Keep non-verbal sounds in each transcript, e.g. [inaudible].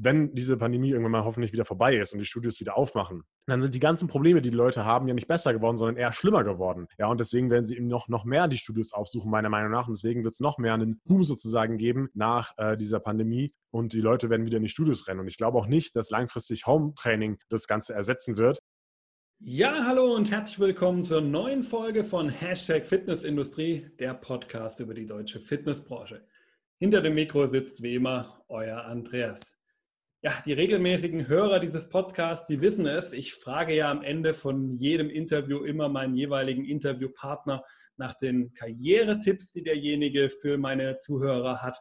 wenn diese Pandemie irgendwann mal hoffentlich wieder vorbei ist und die Studios wieder aufmachen, dann sind die ganzen Probleme, die die Leute haben, ja nicht besser geworden, sondern eher schlimmer geworden. Ja, und deswegen werden sie eben noch, noch mehr die Studios aufsuchen, meiner Meinung nach. Und deswegen wird es noch mehr einen Boom sozusagen geben nach äh, dieser Pandemie und die Leute werden wieder in die Studios rennen. Und ich glaube auch nicht, dass langfristig Home-Training das Ganze ersetzen wird. Ja, hallo und herzlich willkommen zur neuen Folge von Hashtag Fitnessindustrie, der Podcast über die deutsche Fitnessbranche. Hinter dem Mikro sitzt wie immer euer Andreas. Ja, die regelmäßigen Hörer dieses Podcasts, die wissen es. Ich frage ja am Ende von jedem Interview immer meinen jeweiligen Interviewpartner nach den Karrieretipps, die derjenige für meine Zuhörer hat.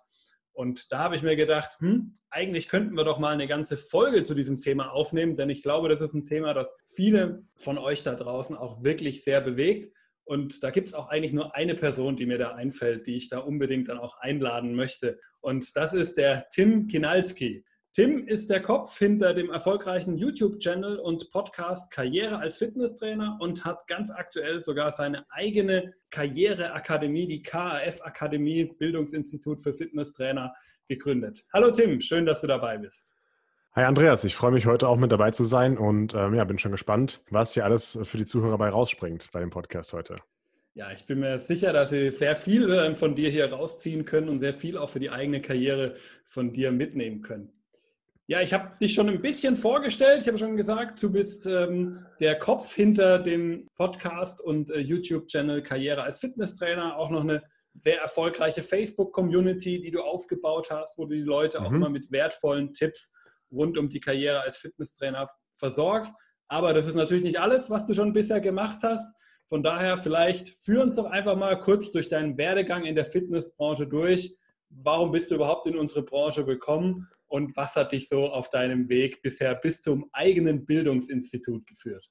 Und da habe ich mir gedacht, hm, eigentlich könnten wir doch mal eine ganze Folge zu diesem Thema aufnehmen, denn ich glaube, das ist ein Thema, das viele von euch da draußen auch wirklich sehr bewegt. Und da gibt es auch eigentlich nur eine Person, die mir da einfällt, die ich da unbedingt dann auch einladen möchte. Und das ist der Tim Kinalski. Tim ist der Kopf hinter dem erfolgreichen YouTube-Channel und Podcast Karriere als Fitnesstrainer und hat ganz aktuell sogar seine eigene Karriereakademie, die KAF Akademie, Bildungsinstitut für Fitnesstrainer, gegründet. Hallo Tim, schön, dass du dabei bist. Hi Andreas, ich freue mich heute auch mit dabei zu sein und ähm, ja, bin schon gespannt, was hier alles für die Zuhörer bei rausspringt bei dem Podcast heute. Ja, ich bin mir sicher, dass sie sehr viel ähm, von dir hier rausziehen können und sehr viel auch für die eigene Karriere von dir mitnehmen können. Ja, ich habe dich schon ein bisschen vorgestellt. Ich habe schon gesagt, du bist ähm, der Kopf hinter dem Podcast und äh, YouTube-Channel Karriere als Fitnesstrainer. Auch noch eine sehr erfolgreiche Facebook-Community, die du aufgebaut hast, wo du die Leute mhm. auch immer mit wertvollen Tipps rund um die Karriere als Fitnesstrainer versorgst. Aber das ist natürlich nicht alles, was du schon bisher gemacht hast. Von daher vielleicht führ uns doch einfach mal kurz durch deinen Werdegang in der Fitnessbranche durch. Warum bist du überhaupt in unsere Branche gekommen und was hat dich so auf deinem Weg bisher bis zum eigenen Bildungsinstitut geführt?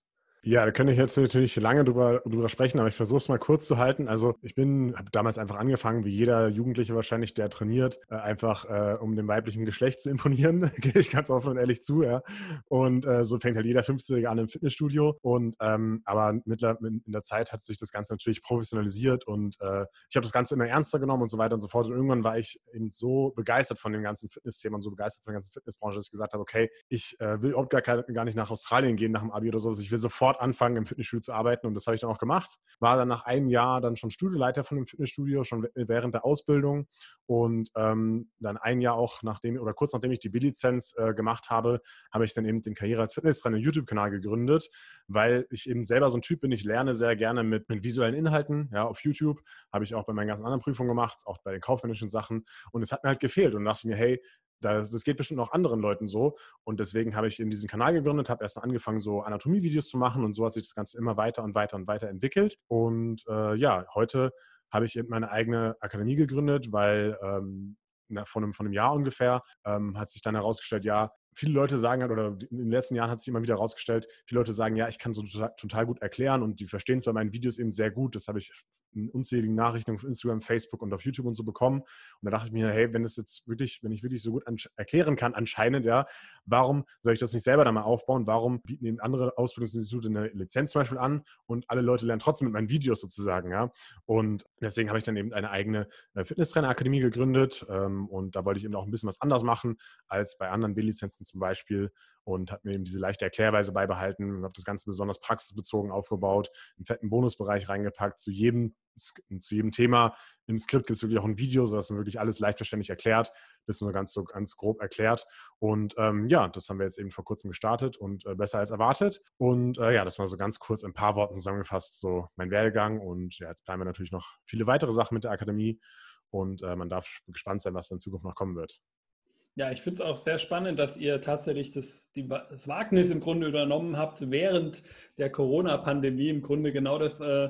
Ja, da könnte ich jetzt natürlich lange drüber, drüber sprechen, aber ich versuche es mal kurz zu halten. Also ich bin, habe damals einfach angefangen, wie jeder Jugendliche wahrscheinlich, der trainiert, äh, einfach äh, um dem weiblichen Geschlecht zu imponieren, [laughs] gehe ich ganz offen und ehrlich zu, ja. Und äh, so fängt halt jeder 50er an im Fitnessstudio. Und ähm, aber mittler, in der Zeit hat sich das Ganze natürlich professionalisiert und äh, ich habe das Ganze immer ernster genommen und so weiter und so fort. Und irgendwann war ich eben so begeistert von dem ganzen Fitnessthema und so begeistert von der ganzen Fitnessbranche, dass ich gesagt habe, okay, ich äh, will überhaupt gar, gar nicht nach Australien gehen nach dem Abi oder so. Ich will sofort sofort anfangen, im Fitnessstudio zu arbeiten. Und das habe ich dann auch gemacht. War dann nach einem Jahr dann schon Studioleiter von dem Fitnessstudio, schon während der Ausbildung. Und ähm, dann ein Jahr auch nachdem, oder kurz nachdem ich die B-Lizenz äh, gemacht habe, habe ich dann eben den Karriere als Fitnesstrainer YouTube-Kanal gegründet, weil ich eben selber so ein Typ bin. Ich lerne sehr gerne mit, mit visuellen Inhalten. Ja, auf YouTube habe ich auch bei meinen ganzen anderen Prüfungen gemacht, auch bei den kaufmännischen Sachen. Und es hat mir halt gefehlt. Und dachte mir, hey, das, das geht bestimmt auch anderen Leuten so. Und deswegen habe ich eben diesen Kanal gegründet, habe erstmal angefangen, so Anatomie-Videos zu machen und so hat sich das Ganze immer weiter und weiter und weiter entwickelt. Und äh, ja, heute habe ich eben meine eigene Akademie gegründet, weil ähm, von, einem, von einem Jahr ungefähr ähm, hat sich dann herausgestellt, ja, viele Leute sagen halt, oder in den letzten Jahren hat sich immer wieder herausgestellt, viele Leute sagen, ja, ich kann so total, gut erklären und die verstehen es bei meinen Videos eben sehr gut. Das habe ich in unzähligen Nachrichten auf Instagram, Facebook und auf YouTube und so bekommen. Und da dachte ich mir, hey, wenn das jetzt wirklich, wenn ich wirklich so gut erklären kann, anscheinend, ja, warum soll ich das nicht selber da mal aufbauen? Warum bieten eben andere Ausbildungsinstitute eine Lizenz zum Beispiel an und alle Leute lernen trotzdem mit meinen Videos sozusagen, ja? Und deswegen habe ich dann eben eine eigene äh, Fitnesstrainerakademie gegründet ähm, und da wollte ich eben auch ein bisschen was anders machen als bei anderen B-Lizenzen zum Beispiel und habe mir eben diese leichte Erklärweise beibehalten und habe das Ganze besonders praxisbezogen aufgebaut, einen fetten Bonusbereich reingepackt. Zu jedem, zu jedem Thema im Skript gibt es wirklich auch ein Video, sodass man wirklich alles leicht verständlich erklärt. Das nur ganz so ganz grob erklärt. Und ähm, ja, das haben wir jetzt eben vor kurzem gestartet und äh, besser als erwartet. Und äh, ja, das war so ganz kurz in ein paar Worten zusammengefasst, so mein Werdegang. Und ja, jetzt planen wir natürlich noch viele weitere Sachen mit der Akademie. Und äh, man darf gespannt sein, was in Zukunft noch kommen wird. Ja, ich finde es auch sehr spannend, dass ihr tatsächlich das, die, das Wagnis im Grunde übernommen habt, während der Corona-Pandemie im Grunde genau das äh,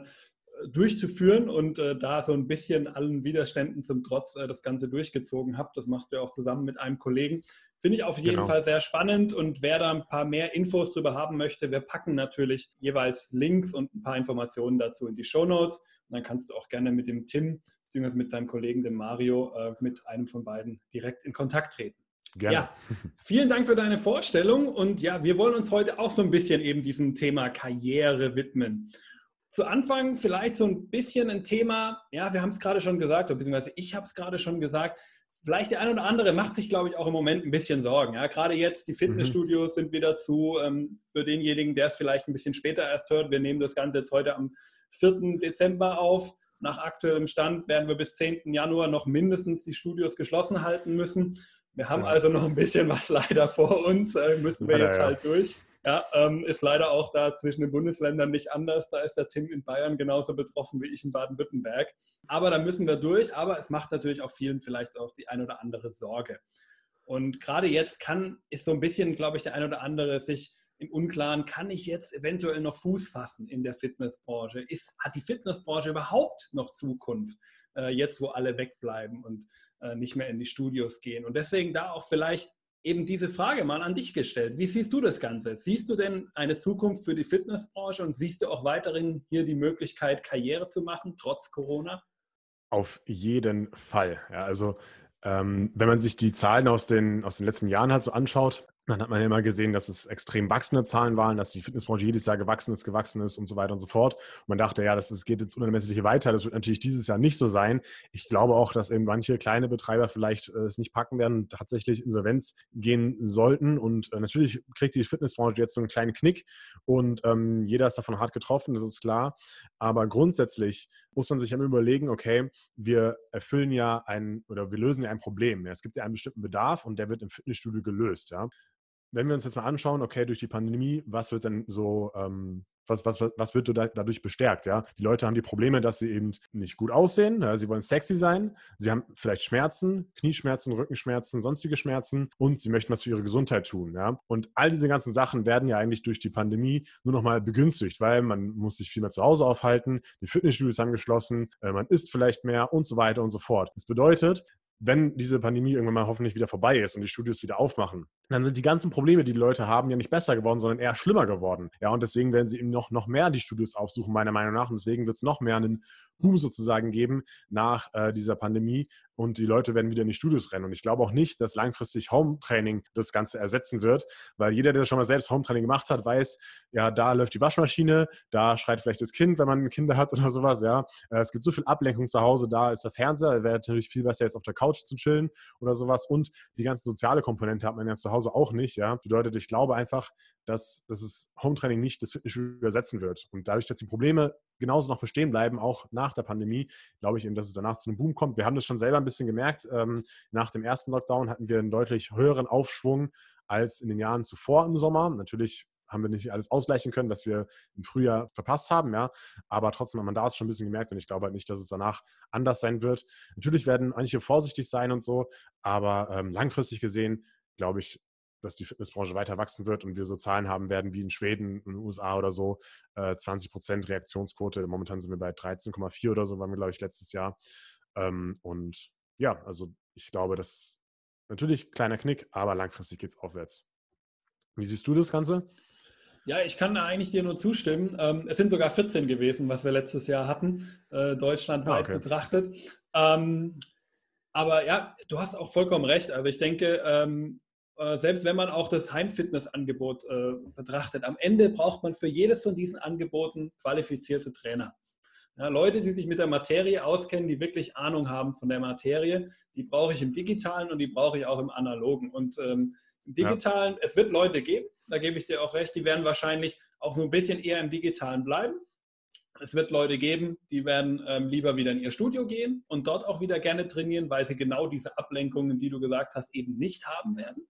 durchzuführen und äh, da so ein bisschen allen Widerständen zum Trotz äh, das Ganze durchgezogen habt. Das machst du ja auch zusammen mit einem Kollegen. Finde ich auf jeden genau. Fall sehr spannend und wer da ein paar mehr Infos darüber haben möchte, wir packen natürlich jeweils Links und ein paar Informationen dazu in die Show Notes. Und dann kannst du auch gerne mit dem Tim beziehungsweise mit seinem Kollegen, dem Mario, äh, mit einem von beiden direkt in Kontakt treten. Gerne. Ja, vielen Dank für deine Vorstellung und ja, wir wollen uns heute auch so ein bisschen eben diesem Thema Karriere widmen. Zu Anfang vielleicht so ein bisschen ein Thema, ja, wir haben es gerade schon gesagt, beziehungsweise ich habe es gerade schon gesagt, vielleicht der eine oder andere macht sich, glaube ich, auch im Moment ein bisschen Sorgen. Ja, gerade jetzt, die Fitnessstudios mhm. sind wieder zu. Ähm, für denjenigen, der es vielleicht ein bisschen später erst hört, wir nehmen das Ganze jetzt heute am 4. Dezember auf. Nach aktuellem Stand werden wir bis 10. Januar noch mindestens die Studios geschlossen halten müssen. Wir haben ja. also noch ein bisschen was leider vor uns, äh, müssen wir jetzt halt durch. Ja, ähm, ist leider auch da zwischen den Bundesländern nicht anders. Da ist der Tim in Bayern genauso betroffen wie ich in Baden-Württemberg. Aber da müssen wir durch. Aber es macht natürlich auch vielen vielleicht auch die ein oder andere Sorge. Und gerade jetzt kann, ist so ein bisschen, glaube ich, der ein oder andere sich im Unklaren, kann ich jetzt eventuell noch Fuß fassen in der Fitnessbranche? Ist, hat die Fitnessbranche überhaupt noch Zukunft, äh, jetzt wo alle wegbleiben und äh, nicht mehr in die Studios gehen? Und deswegen da auch vielleicht eben diese Frage mal an dich gestellt. Wie siehst du das Ganze? Siehst du denn eine Zukunft für die Fitnessbranche und siehst du auch weiterhin hier die Möglichkeit, Karriere zu machen, trotz Corona? Auf jeden Fall. Ja, also ähm, wenn man sich die Zahlen aus den, aus den letzten Jahren halt so anschaut, dann hat man ja immer gesehen, dass es extrem wachsende Zahlen waren, dass die Fitnessbranche jedes Jahr gewachsen ist, gewachsen ist und so weiter und so fort. Und man dachte, ja, das, das geht jetzt unermesslich weiter. Das wird natürlich dieses Jahr nicht so sein. Ich glaube auch, dass eben manche kleine Betreiber vielleicht äh, es nicht packen werden, tatsächlich Insolvenz gehen sollten. Und äh, natürlich kriegt die Fitnessbranche jetzt so einen kleinen Knick und ähm, jeder ist davon hart getroffen, das ist klar. Aber grundsätzlich muss man sich immer überlegen, okay, wir erfüllen ja ein oder wir lösen ja ein Problem. Ja, es gibt ja einen bestimmten Bedarf und der wird im Fitnessstudio gelöst. Ja wenn wir uns jetzt mal anschauen, okay, durch die Pandemie, was wird denn so, ähm, was, was, was wird dadurch bestärkt? Ja? Die Leute haben die Probleme, dass sie eben nicht gut aussehen, ja? sie wollen sexy sein, sie haben vielleicht Schmerzen, Knieschmerzen, Rückenschmerzen, sonstige Schmerzen und sie möchten was für ihre Gesundheit tun. Ja? Und all diese ganzen Sachen werden ja eigentlich durch die Pandemie nur noch mal begünstigt, weil man muss sich viel mehr zu Hause aufhalten, die Fitnessstudios haben geschlossen, äh, man isst vielleicht mehr und so weiter und so fort. Das bedeutet, wenn diese Pandemie irgendwann mal hoffentlich wieder vorbei ist und die Studios wieder aufmachen, dann sind die ganzen Probleme, die die Leute haben, ja nicht besser geworden, sondern eher schlimmer geworden. Ja, und deswegen werden sie eben noch, noch mehr die Studios aufsuchen, meiner Meinung nach. Und deswegen wird es noch mehr einen Boom sozusagen geben nach äh, dieser Pandemie, und die Leute werden wieder in die Studios rennen. Und ich glaube auch nicht, dass langfristig Home-Training das Ganze ersetzen wird, weil jeder, der schon mal selbst Home-Training gemacht hat, weiß, ja, da läuft die Waschmaschine, da schreit vielleicht das Kind, wenn man Kinder hat oder sowas, ja. Äh, es gibt so viel Ablenkung zu Hause, da ist der Fernseher, wäre natürlich viel besser jetzt auf der Couch zu chillen oder sowas. Und die ganze soziale Komponente hat man ja zu Hause auch nicht, ja. Bedeutet, ich glaube einfach, dass, dass es Home-Training nicht das Fitnessstudio ersetzen wird. Und dadurch, dass die Probleme genauso noch bestehen bleiben, auch nach der Pandemie, glaube ich eben, dass es danach zu einem Boom kommt. Wir haben das schon selber ein bisschen gemerkt. Ähm, nach dem ersten Lockdown hatten wir einen deutlich höheren Aufschwung als in den Jahren zuvor im Sommer. Natürlich haben wir nicht alles ausgleichen können, was wir im Frühjahr verpasst haben, ja. Aber trotzdem hat man da es schon ein bisschen gemerkt und ich glaube halt nicht, dass es danach anders sein wird. Natürlich werden manche vorsichtig sein und so, aber ähm, langfristig gesehen, glaube ich, dass die Fitnessbranche weiter wachsen wird und wir so Zahlen haben werden wie in Schweden, in den USA oder so, äh, 20 Prozent Reaktionsquote. Momentan sind wir bei 13,4 oder so, waren wir, glaube ich, letztes Jahr. Ähm, und ja, also ich glaube, das natürlich kleiner Knick, aber langfristig geht es aufwärts. Wie siehst du das Ganze? Ja, ich kann eigentlich dir nur zustimmen. Ähm, es sind sogar 14 gewesen, was wir letztes Jahr hatten, äh, deutschlandweit ah, okay. betrachtet. Ähm, aber ja, du hast auch vollkommen recht. Also ich denke, ähm, äh, selbst wenn man auch das Heimfitnessangebot äh, betrachtet, am Ende braucht man für jedes von diesen Angeboten qualifizierte Trainer. Ja, Leute, die sich mit der Materie auskennen, die wirklich Ahnung haben von der Materie, die brauche ich im digitalen und die brauche ich auch im analogen. Und ähm, im digitalen, ja. es wird Leute geben, da gebe ich dir auch recht, die werden wahrscheinlich auch so ein bisschen eher im digitalen bleiben. Es wird Leute geben, die werden ähm, lieber wieder in ihr Studio gehen und dort auch wieder gerne trainieren, weil sie genau diese Ablenkungen, die du gesagt hast, eben nicht haben werden.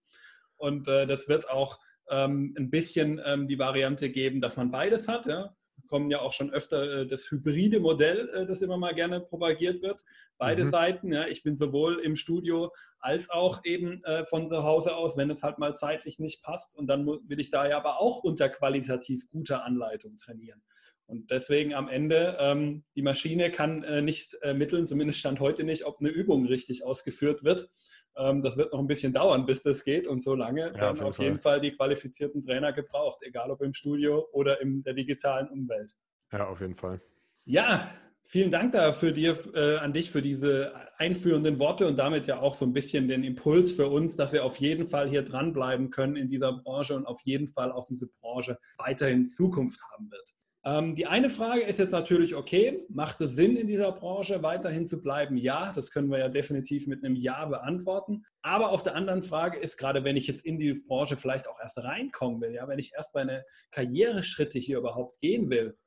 Und äh, das wird auch ähm, ein bisschen ähm, die Variante geben, dass man beides hat. Ja? kommen ja auch schon öfter äh, das hybride Modell, äh, das immer mal gerne propagiert wird. Beide mhm. Seiten. Ja, ich bin sowohl im Studio als auch eben äh, von zu Hause aus, wenn es halt mal zeitlich nicht passt. Und dann will ich da ja aber auch unter qualitativ guter Anleitung trainieren. Und deswegen am Ende, ähm, die Maschine kann äh, nicht ermitteln, zumindest stand heute nicht, ob eine Übung richtig ausgeführt wird. Ähm, das wird noch ein bisschen dauern, bis das geht. Und so lange ja, werden auf jeden, jeden Fall die qualifizierten Trainer gebraucht, egal ob im Studio oder in der digitalen Umwelt. Ja, auf jeden Fall. Ja, vielen Dank da für dir, äh, an dich für diese einführenden Worte und damit ja auch so ein bisschen den Impuls für uns, dass wir auf jeden Fall hier dranbleiben können in dieser Branche und auf jeden Fall auch diese Branche weiterhin Zukunft haben wird. Ähm, die eine Frage ist jetzt natürlich, okay, macht es Sinn, in dieser Branche weiterhin zu bleiben? Ja, das können wir ja definitiv mit einem Ja beantworten. Aber auf der anderen Frage ist, gerade wenn ich jetzt in die Branche vielleicht auch erst reinkommen will, ja, wenn ich erst meine Karriereschritte hier überhaupt gehen will,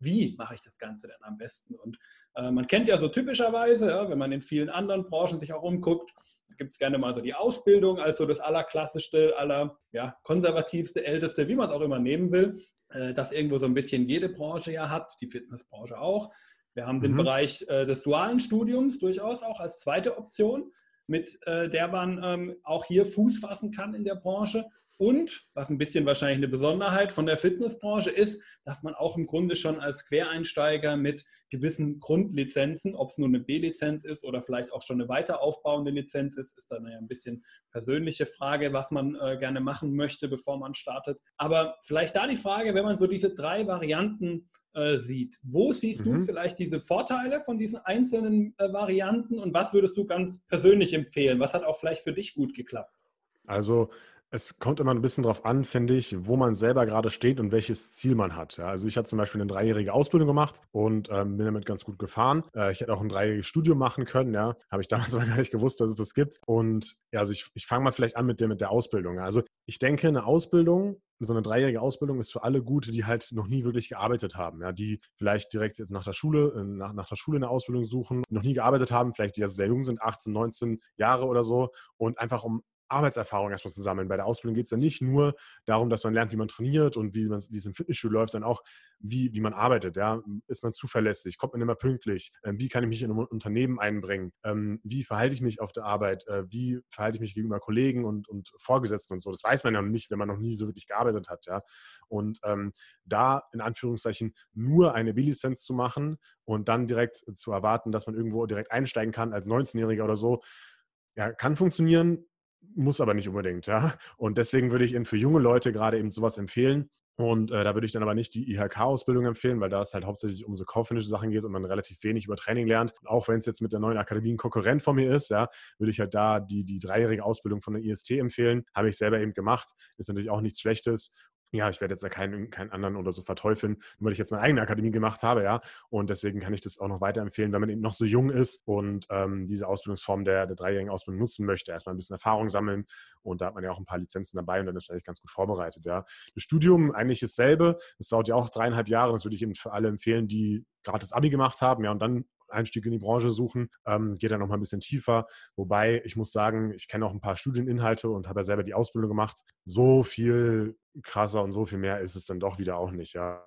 wie mache ich das Ganze denn am besten? Und äh, man kennt ja so typischerweise, ja, wenn man in vielen anderen Branchen sich auch umguckt, gibt es gerne mal so die Ausbildung als so das allerklassischste, aller ja, konservativste, älteste, wie man es auch immer nehmen will, äh, das irgendwo so ein bisschen jede Branche ja hat, die Fitnessbranche auch. Wir haben mhm. den Bereich äh, des dualen Studiums durchaus auch als zweite Option, mit äh, der man ähm, auch hier Fuß fassen kann in der Branche. Und was ein bisschen wahrscheinlich eine Besonderheit von der Fitnessbranche ist, dass man auch im Grunde schon als Quereinsteiger mit gewissen Grundlizenzen, ob es nur eine B-Lizenz ist oder vielleicht auch schon eine weiter aufbauende Lizenz ist, ist dann ja ein bisschen persönliche Frage, was man äh, gerne machen möchte, bevor man startet. Aber vielleicht da die Frage, wenn man so diese drei Varianten äh, sieht, wo siehst mhm. du vielleicht diese Vorteile von diesen einzelnen äh, Varianten und was würdest du ganz persönlich empfehlen? Was hat auch vielleicht für dich gut geklappt? Also es kommt immer ein bisschen darauf an, finde ich, wo man selber gerade steht und welches Ziel man hat. Ja, also ich habe zum Beispiel eine dreijährige Ausbildung gemacht und ähm, bin damit ganz gut gefahren. Äh, ich hätte auch ein dreijähriges Studium machen können, ja. Habe ich damals [laughs] aber gar nicht gewusst, dass es das gibt. Und ja, also ich, ich fange mal vielleicht an mit der, mit der Ausbildung. Also ich denke, eine Ausbildung so eine dreijährige Ausbildung ist für alle gut, die halt noch nie wirklich gearbeitet haben, ja, die vielleicht direkt jetzt nach der Schule, äh, nach, nach der Schule eine Ausbildung suchen, noch nie gearbeitet haben, vielleicht die ja sehr jung sind, 18, 19 Jahre oder so und einfach um Arbeitserfahrung erstmal zu sammeln. Bei der Ausbildung geht es ja nicht nur darum, dass man lernt, wie man trainiert und wie, man, wie es im Fitnessstudio läuft, sondern auch, wie, wie man arbeitet. Ja? Ist man zuverlässig? Kommt man immer pünktlich? Ähm, wie kann ich mich in ein Unternehmen einbringen? Ähm, wie verhalte ich mich auf der Arbeit? Äh, wie verhalte ich mich gegenüber Kollegen und, und Vorgesetzten und so? Das weiß man ja noch nicht, wenn man noch nie so wirklich gearbeitet hat. Ja? Und ähm, da in Anführungszeichen nur eine B-Lizenz zu machen und dann direkt zu erwarten, dass man irgendwo direkt einsteigen kann als 19-Jähriger oder so, ja, kann funktionieren, muss aber nicht unbedingt, ja. Und deswegen würde ich eben für junge Leute gerade eben sowas empfehlen. Und äh, da würde ich dann aber nicht die IHK-Ausbildung empfehlen, weil da es halt hauptsächlich um so kaufmännische Sachen geht und man relativ wenig über Training lernt. Und auch wenn es jetzt mit der neuen Akademie ein Konkurrent von mir ist, ja, würde ich halt da die, die dreijährige Ausbildung von der IST empfehlen. Habe ich selber eben gemacht. Ist natürlich auch nichts Schlechtes ja, ich werde jetzt ja keinen, keinen anderen oder so verteufeln, nur weil ich jetzt meine eigene Akademie gemacht habe, ja. Und deswegen kann ich das auch noch weiterempfehlen, wenn man eben noch so jung ist und ähm, diese Ausbildungsform der, der dreijährigen Ausbildung nutzen möchte. Erstmal ein bisschen Erfahrung sammeln und da hat man ja auch ein paar Lizenzen dabei und dann ist man eigentlich ganz gut vorbereitet, ja. Das Studium eigentlich dasselbe. Das dauert ja auch dreieinhalb Jahre. Das würde ich eben für alle empfehlen, die gerade das Abi gemacht haben, ja, und dann Einstieg in die Branche suchen, ähm, geht dann noch mal ein bisschen tiefer. Wobei ich muss sagen, ich kenne auch ein paar Studieninhalte und habe ja selber die Ausbildung gemacht. So viel krasser und so viel mehr ist es dann doch wieder auch nicht, ja.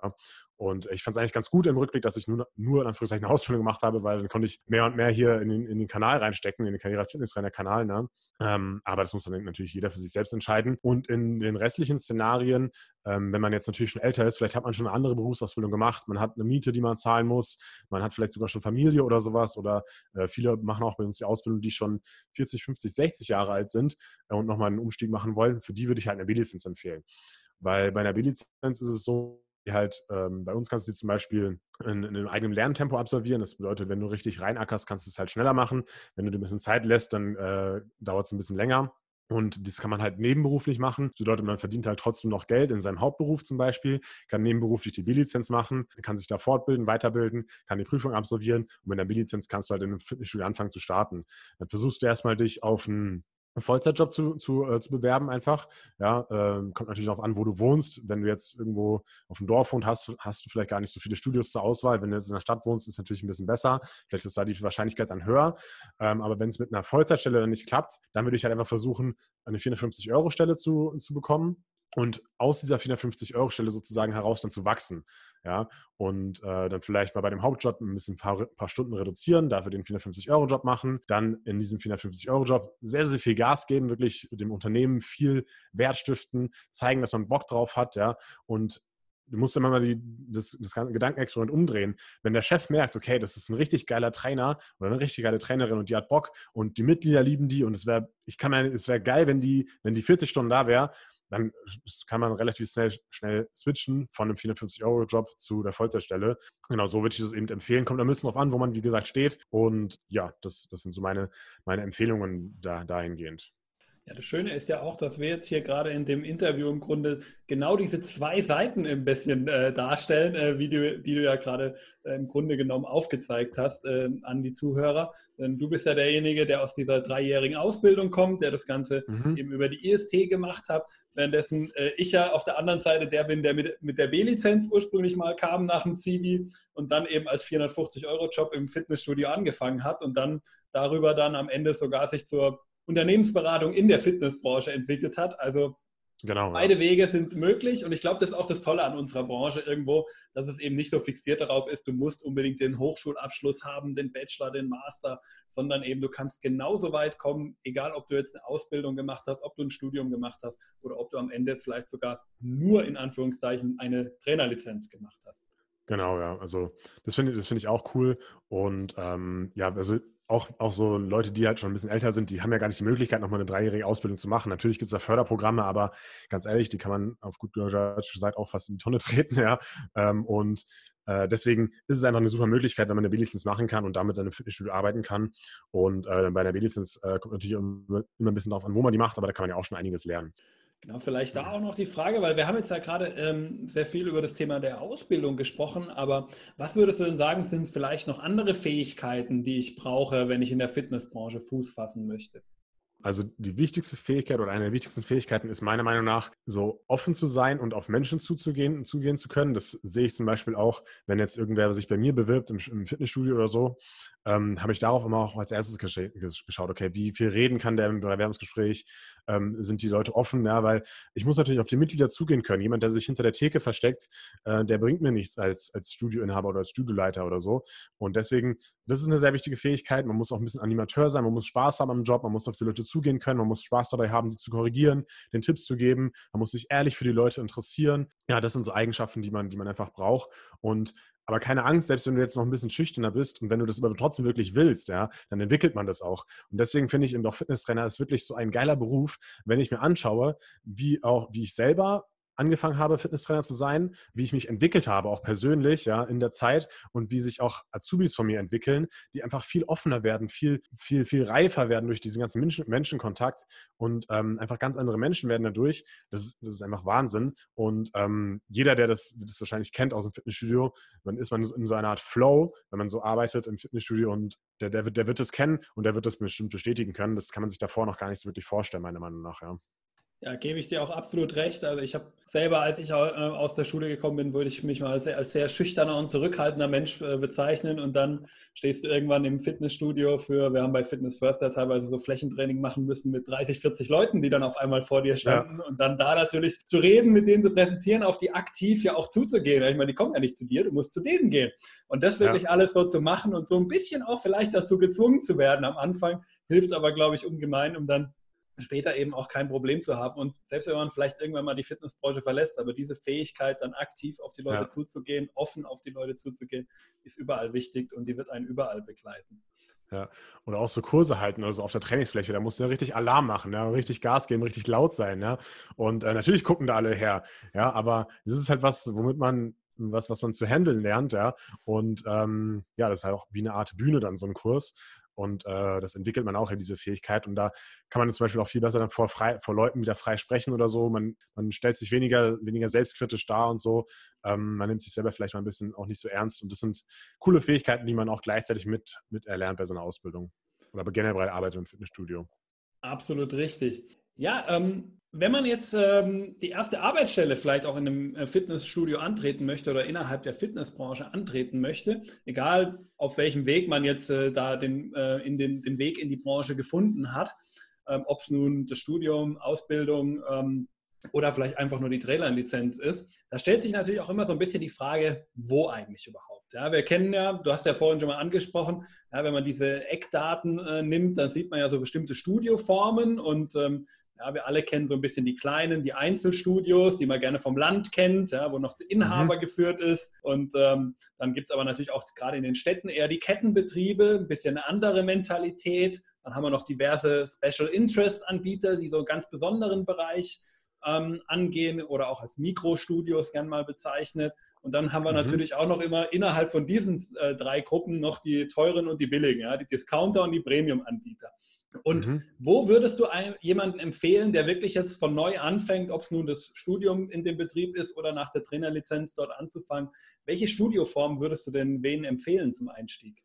Und ich fand es eigentlich ganz gut im Rückblick, dass ich nur, nur in Anführungszeichen eine Ausbildung gemacht habe, weil dann konnte ich mehr und mehr hier in den, in den Kanal reinstecken, in den Karriere als Fitnesstrainer-Kanal. Ne? Ähm, aber das muss dann natürlich jeder für sich selbst entscheiden. Und in den restlichen Szenarien, ähm, wenn man jetzt natürlich schon älter ist, vielleicht hat man schon eine andere Berufsausbildung gemacht, man hat eine Miete, die man zahlen muss, man hat vielleicht sogar schon Familie oder sowas oder äh, viele machen auch bei uns die Ausbildung, die schon 40, 50, 60 Jahre alt sind äh, und nochmal einen Umstieg machen wollen. Für die würde ich halt eine B-Lizenz empfehlen. Weil bei einer B-Lizenz ist es so, halt, ähm, bei uns kannst du die zum Beispiel in, in, einem eigenen Lerntempo absolvieren. Das bedeutet, wenn du richtig reinackerst, kannst du es halt schneller machen. Wenn du dir ein bisschen Zeit lässt, dann äh, dauert es ein bisschen länger. Und das kann man halt nebenberuflich machen. Das bedeutet, man verdient halt trotzdem noch Geld in seinem Hauptberuf zum Beispiel, kann nebenberuflich die B-Lizenz machen, kann sich da fortbilden, weiterbilden, kann die Prüfung absolvieren. Und mit der B-Lizenz kannst du halt in einem Fitnessstudio anfangen zu starten. Dann versuchst du erstmal dich auf ein einen Vollzeitjob zu, zu, äh, zu bewerben einfach. Ja, äh, kommt natürlich darauf an, wo du wohnst. Wenn du jetzt irgendwo auf dem Dorf wohnst, hast, hast du vielleicht gar nicht so viele Studios zur Auswahl. Wenn du jetzt in der Stadt wohnst, ist es natürlich ein bisschen besser. Vielleicht ist da die Wahrscheinlichkeit dann höher. Ähm, aber wenn es mit einer Vollzeitstelle dann nicht klappt, dann würde ich halt einfach versuchen, eine 450-Euro-Stelle zu, zu bekommen und aus dieser 450-Euro-Stelle sozusagen heraus dann zu wachsen. Ja, und äh, dann vielleicht mal bei dem Hauptjob ein bisschen ein paar, paar Stunden reduzieren, dafür den 450-Euro-Job machen, dann in diesem 450-Euro-Job sehr, sehr viel Gas geben, wirklich dem Unternehmen viel Wert stiften, zeigen, dass man Bock drauf hat, ja, und du musst immer mal die, das, das Gedankenexperiment umdrehen. Wenn der Chef merkt, okay, das ist ein richtig geiler Trainer oder eine richtig geile Trainerin und die hat Bock und die Mitglieder lieben die und es wäre, ich kann es wäre geil, wenn die, wenn die 40 Stunden da wäre, dann kann man relativ schnell, schnell switchen von einem 450-Euro-Job zu der Vollzeitstelle. Genau, so würde ich das eben empfehlen. Kommt ein bisschen drauf an, wo man, wie gesagt, steht. Und ja, das, das sind so meine, meine Empfehlungen da, dahingehend. Ja, das Schöne ist ja auch, dass wir jetzt hier gerade in dem Interview im Grunde genau diese zwei Seiten ein bisschen äh, darstellen, äh, wie du, die du ja gerade äh, im Grunde genommen aufgezeigt hast äh, an die Zuhörer. Denn du bist ja derjenige, der aus dieser dreijährigen Ausbildung kommt, der das Ganze mhm. eben über die IST gemacht hat, währenddessen äh, ich ja auf der anderen Seite der bin, der mit, mit der B-Lizenz ursprünglich mal kam nach dem Zivi und dann eben als 450-Euro-Job im Fitnessstudio angefangen hat und dann darüber dann am Ende sogar sich zur Unternehmensberatung in der Fitnessbranche entwickelt hat. Also Genau, Beide ja. Wege sind möglich und ich glaube, das ist auch das Tolle an unserer Branche irgendwo, dass es eben nicht so fixiert darauf ist, du musst unbedingt den Hochschulabschluss haben, den Bachelor, den Master, sondern eben du kannst genauso weit kommen, egal ob du jetzt eine Ausbildung gemacht hast, ob du ein Studium gemacht hast oder ob du am Ende vielleicht sogar nur in Anführungszeichen eine Trainerlizenz gemacht hast. Genau, ja. Also das finde das find ich auch cool und ähm, ja, also auch, auch so Leute, die halt schon ein bisschen älter sind, die haben ja gar nicht die Möglichkeit, nochmal eine dreijährige Ausbildung zu machen. Natürlich gibt es da Förderprogramme, aber ganz ehrlich, die kann man auf gut deutscher Seite auch fast in die Tonne [laughs] treten, ja. Ähm, und äh, deswegen ist es einfach eine super Möglichkeit, wenn man eine B-Lizenz machen kann und damit dann im Fitnessstudio arbeiten kann. Und äh, bei einer B-Lizenz äh, kommt natürlich immer, immer ein bisschen darauf an, wo man die macht, aber da kann man ja auch schon einiges lernen. Genau, vielleicht da auch noch die Frage, weil wir haben jetzt ja gerade ähm, sehr viel über das Thema der Ausbildung gesprochen, aber was würdest du denn sagen, sind vielleicht noch andere Fähigkeiten, die ich brauche, wenn ich in der Fitnessbranche Fuß fassen möchte? Also die wichtigste Fähigkeit oder eine der wichtigsten Fähigkeiten ist meiner Meinung nach, so offen zu sein und auf Menschen zuzugehen und zugehen zu können. Das sehe ich zum Beispiel auch, wenn jetzt irgendwer sich bei mir bewirbt im, im Fitnessstudio oder so, ähm, habe ich darauf immer auch als erstes geschaut, okay, wie viel reden kann der im Bewerbungsgespräch? Ähm, sind die Leute offen? Ja, weil ich muss natürlich auf die Mitglieder zugehen können. Jemand, der sich hinter der Theke versteckt, äh, der bringt mir nichts als, als Studioinhaber oder als Studioleiter oder so. Und deswegen, das ist eine sehr wichtige Fähigkeit. Man muss auch ein bisschen Animateur sein, man muss Spaß haben am Job, man muss auf die Leute zugehen können, man muss Spaß dabei haben, die zu korrigieren, den Tipps zu geben, man muss sich ehrlich für die Leute interessieren. Ja, das sind so Eigenschaften, die man, die man einfach braucht. Und aber keine Angst, selbst wenn du jetzt noch ein bisschen schüchterner bist und wenn du das aber trotzdem wirklich willst, ja, dann entwickelt man das auch. Und deswegen finde ich eben auch Fitnesstrainer ist wirklich so ein geiler Beruf, wenn ich mir anschaue, wie auch, wie ich selber angefangen habe, Fitnesstrainer zu sein, wie ich mich entwickelt habe, auch persönlich, ja, in der Zeit und wie sich auch Azubis von mir entwickeln, die einfach viel offener werden, viel, viel, viel reifer werden durch diesen ganzen Menschen, Menschenkontakt und ähm, einfach ganz andere Menschen werden dadurch. Das ist, das ist einfach Wahnsinn. Und ähm, jeder, der das, das wahrscheinlich kennt aus dem Fitnessstudio, dann ist man in so einer Art Flow, wenn man so arbeitet im Fitnessstudio und der, der, wird, der wird das kennen und der wird das bestimmt bestätigen können. Das kann man sich davor noch gar nicht so wirklich vorstellen, meiner Meinung nach, ja. Ja, gebe ich dir auch absolut recht. Also ich habe selber, als ich äh, aus der Schule gekommen bin, würde ich mich mal als, als sehr schüchterner und zurückhaltender Mensch äh, bezeichnen. Und dann stehst du irgendwann im Fitnessstudio für, wir haben bei Fitness First ja teilweise so Flächentraining machen müssen mit 30, 40 Leuten, die dann auf einmal vor dir standen. Ja. Und dann da natürlich zu reden, mit denen zu präsentieren, auf die aktiv ja auch zuzugehen. Ich meine, die kommen ja nicht zu dir, du musst zu denen gehen. Und das wirklich ja. alles so zu machen und so ein bisschen auch vielleicht dazu gezwungen zu werden am Anfang, hilft aber, glaube ich, ungemein, um dann später eben auch kein Problem zu haben. Und selbst wenn man vielleicht irgendwann mal die Fitnessbranche verlässt, aber diese Fähigkeit, dann aktiv auf die Leute ja. zuzugehen, offen auf die Leute zuzugehen, ist überall wichtig und die wird einen überall begleiten. Ja, oder auch so Kurse halten, also auf der Trainingsfläche, da musst du ja richtig Alarm machen, ja, richtig Gas geben, richtig laut sein, ja. Und äh, natürlich gucken da alle her, ja, aber das ist halt was, womit man was, was man zu handeln lernt, ja. Und ähm, ja, das ist halt auch wie eine Art Bühne dann so ein Kurs. Und äh, das entwickelt man auch in diese Fähigkeit. Und da kann man zum Beispiel auch viel besser dann vor, frei, vor Leuten wieder frei sprechen oder so. Man, man stellt sich weniger, weniger selbstkritisch dar und so. Ähm, man nimmt sich selber vielleicht mal ein bisschen auch nicht so ernst. Und das sind coole Fähigkeiten, die man auch gleichzeitig mit, mit erlernt bei so einer Ausbildung oder generell Arbeit im Fitnessstudio. Absolut richtig. Ja, ähm, wenn man jetzt ähm, die erste Arbeitsstelle vielleicht auch in einem äh, Fitnessstudio antreten möchte oder innerhalb der Fitnessbranche antreten möchte, egal auf welchem Weg man jetzt äh, da den, äh, in den, den Weg in die Branche gefunden hat, ähm, ob es nun das Studium, Ausbildung ähm, oder vielleicht einfach nur die Trailerlizenz ist, da stellt sich natürlich auch immer so ein bisschen die Frage, wo eigentlich überhaupt. Ja, wir kennen ja, du hast ja vorhin schon mal angesprochen, ja, wenn man diese Eckdaten äh, nimmt, dann sieht man ja so bestimmte Studioformen und ähm, ja, wir alle kennen so ein bisschen die kleinen, die Einzelstudios, die man gerne vom Land kennt, ja, wo noch der Inhaber mhm. geführt ist. Und ähm, dann gibt es aber natürlich auch gerade in den Städten eher die Kettenbetriebe, ein bisschen eine andere Mentalität. Dann haben wir noch diverse Special Interest Anbieter, die so einen ganz besonderen Bereich ähm, angehen oder auch als Mikrostudios gern mal bezeichnet. Und dann haben wir mhm. natürlich auch noch immer innerhalb von diesen äh, drei Gruppen noch die teuren und die billigen, ja, die Discounter und die Premium-Anbieter. Und mhm. wo würdest du einem, jemanden empfehlen, der wirklich jetzt von neu anfängt, ob es nun das Studium in dem Betrieb ist oder nach der Trainerlizenz dort anzufangen? Welche Studioform würdest du denn wen empfehlen zum Einstieg?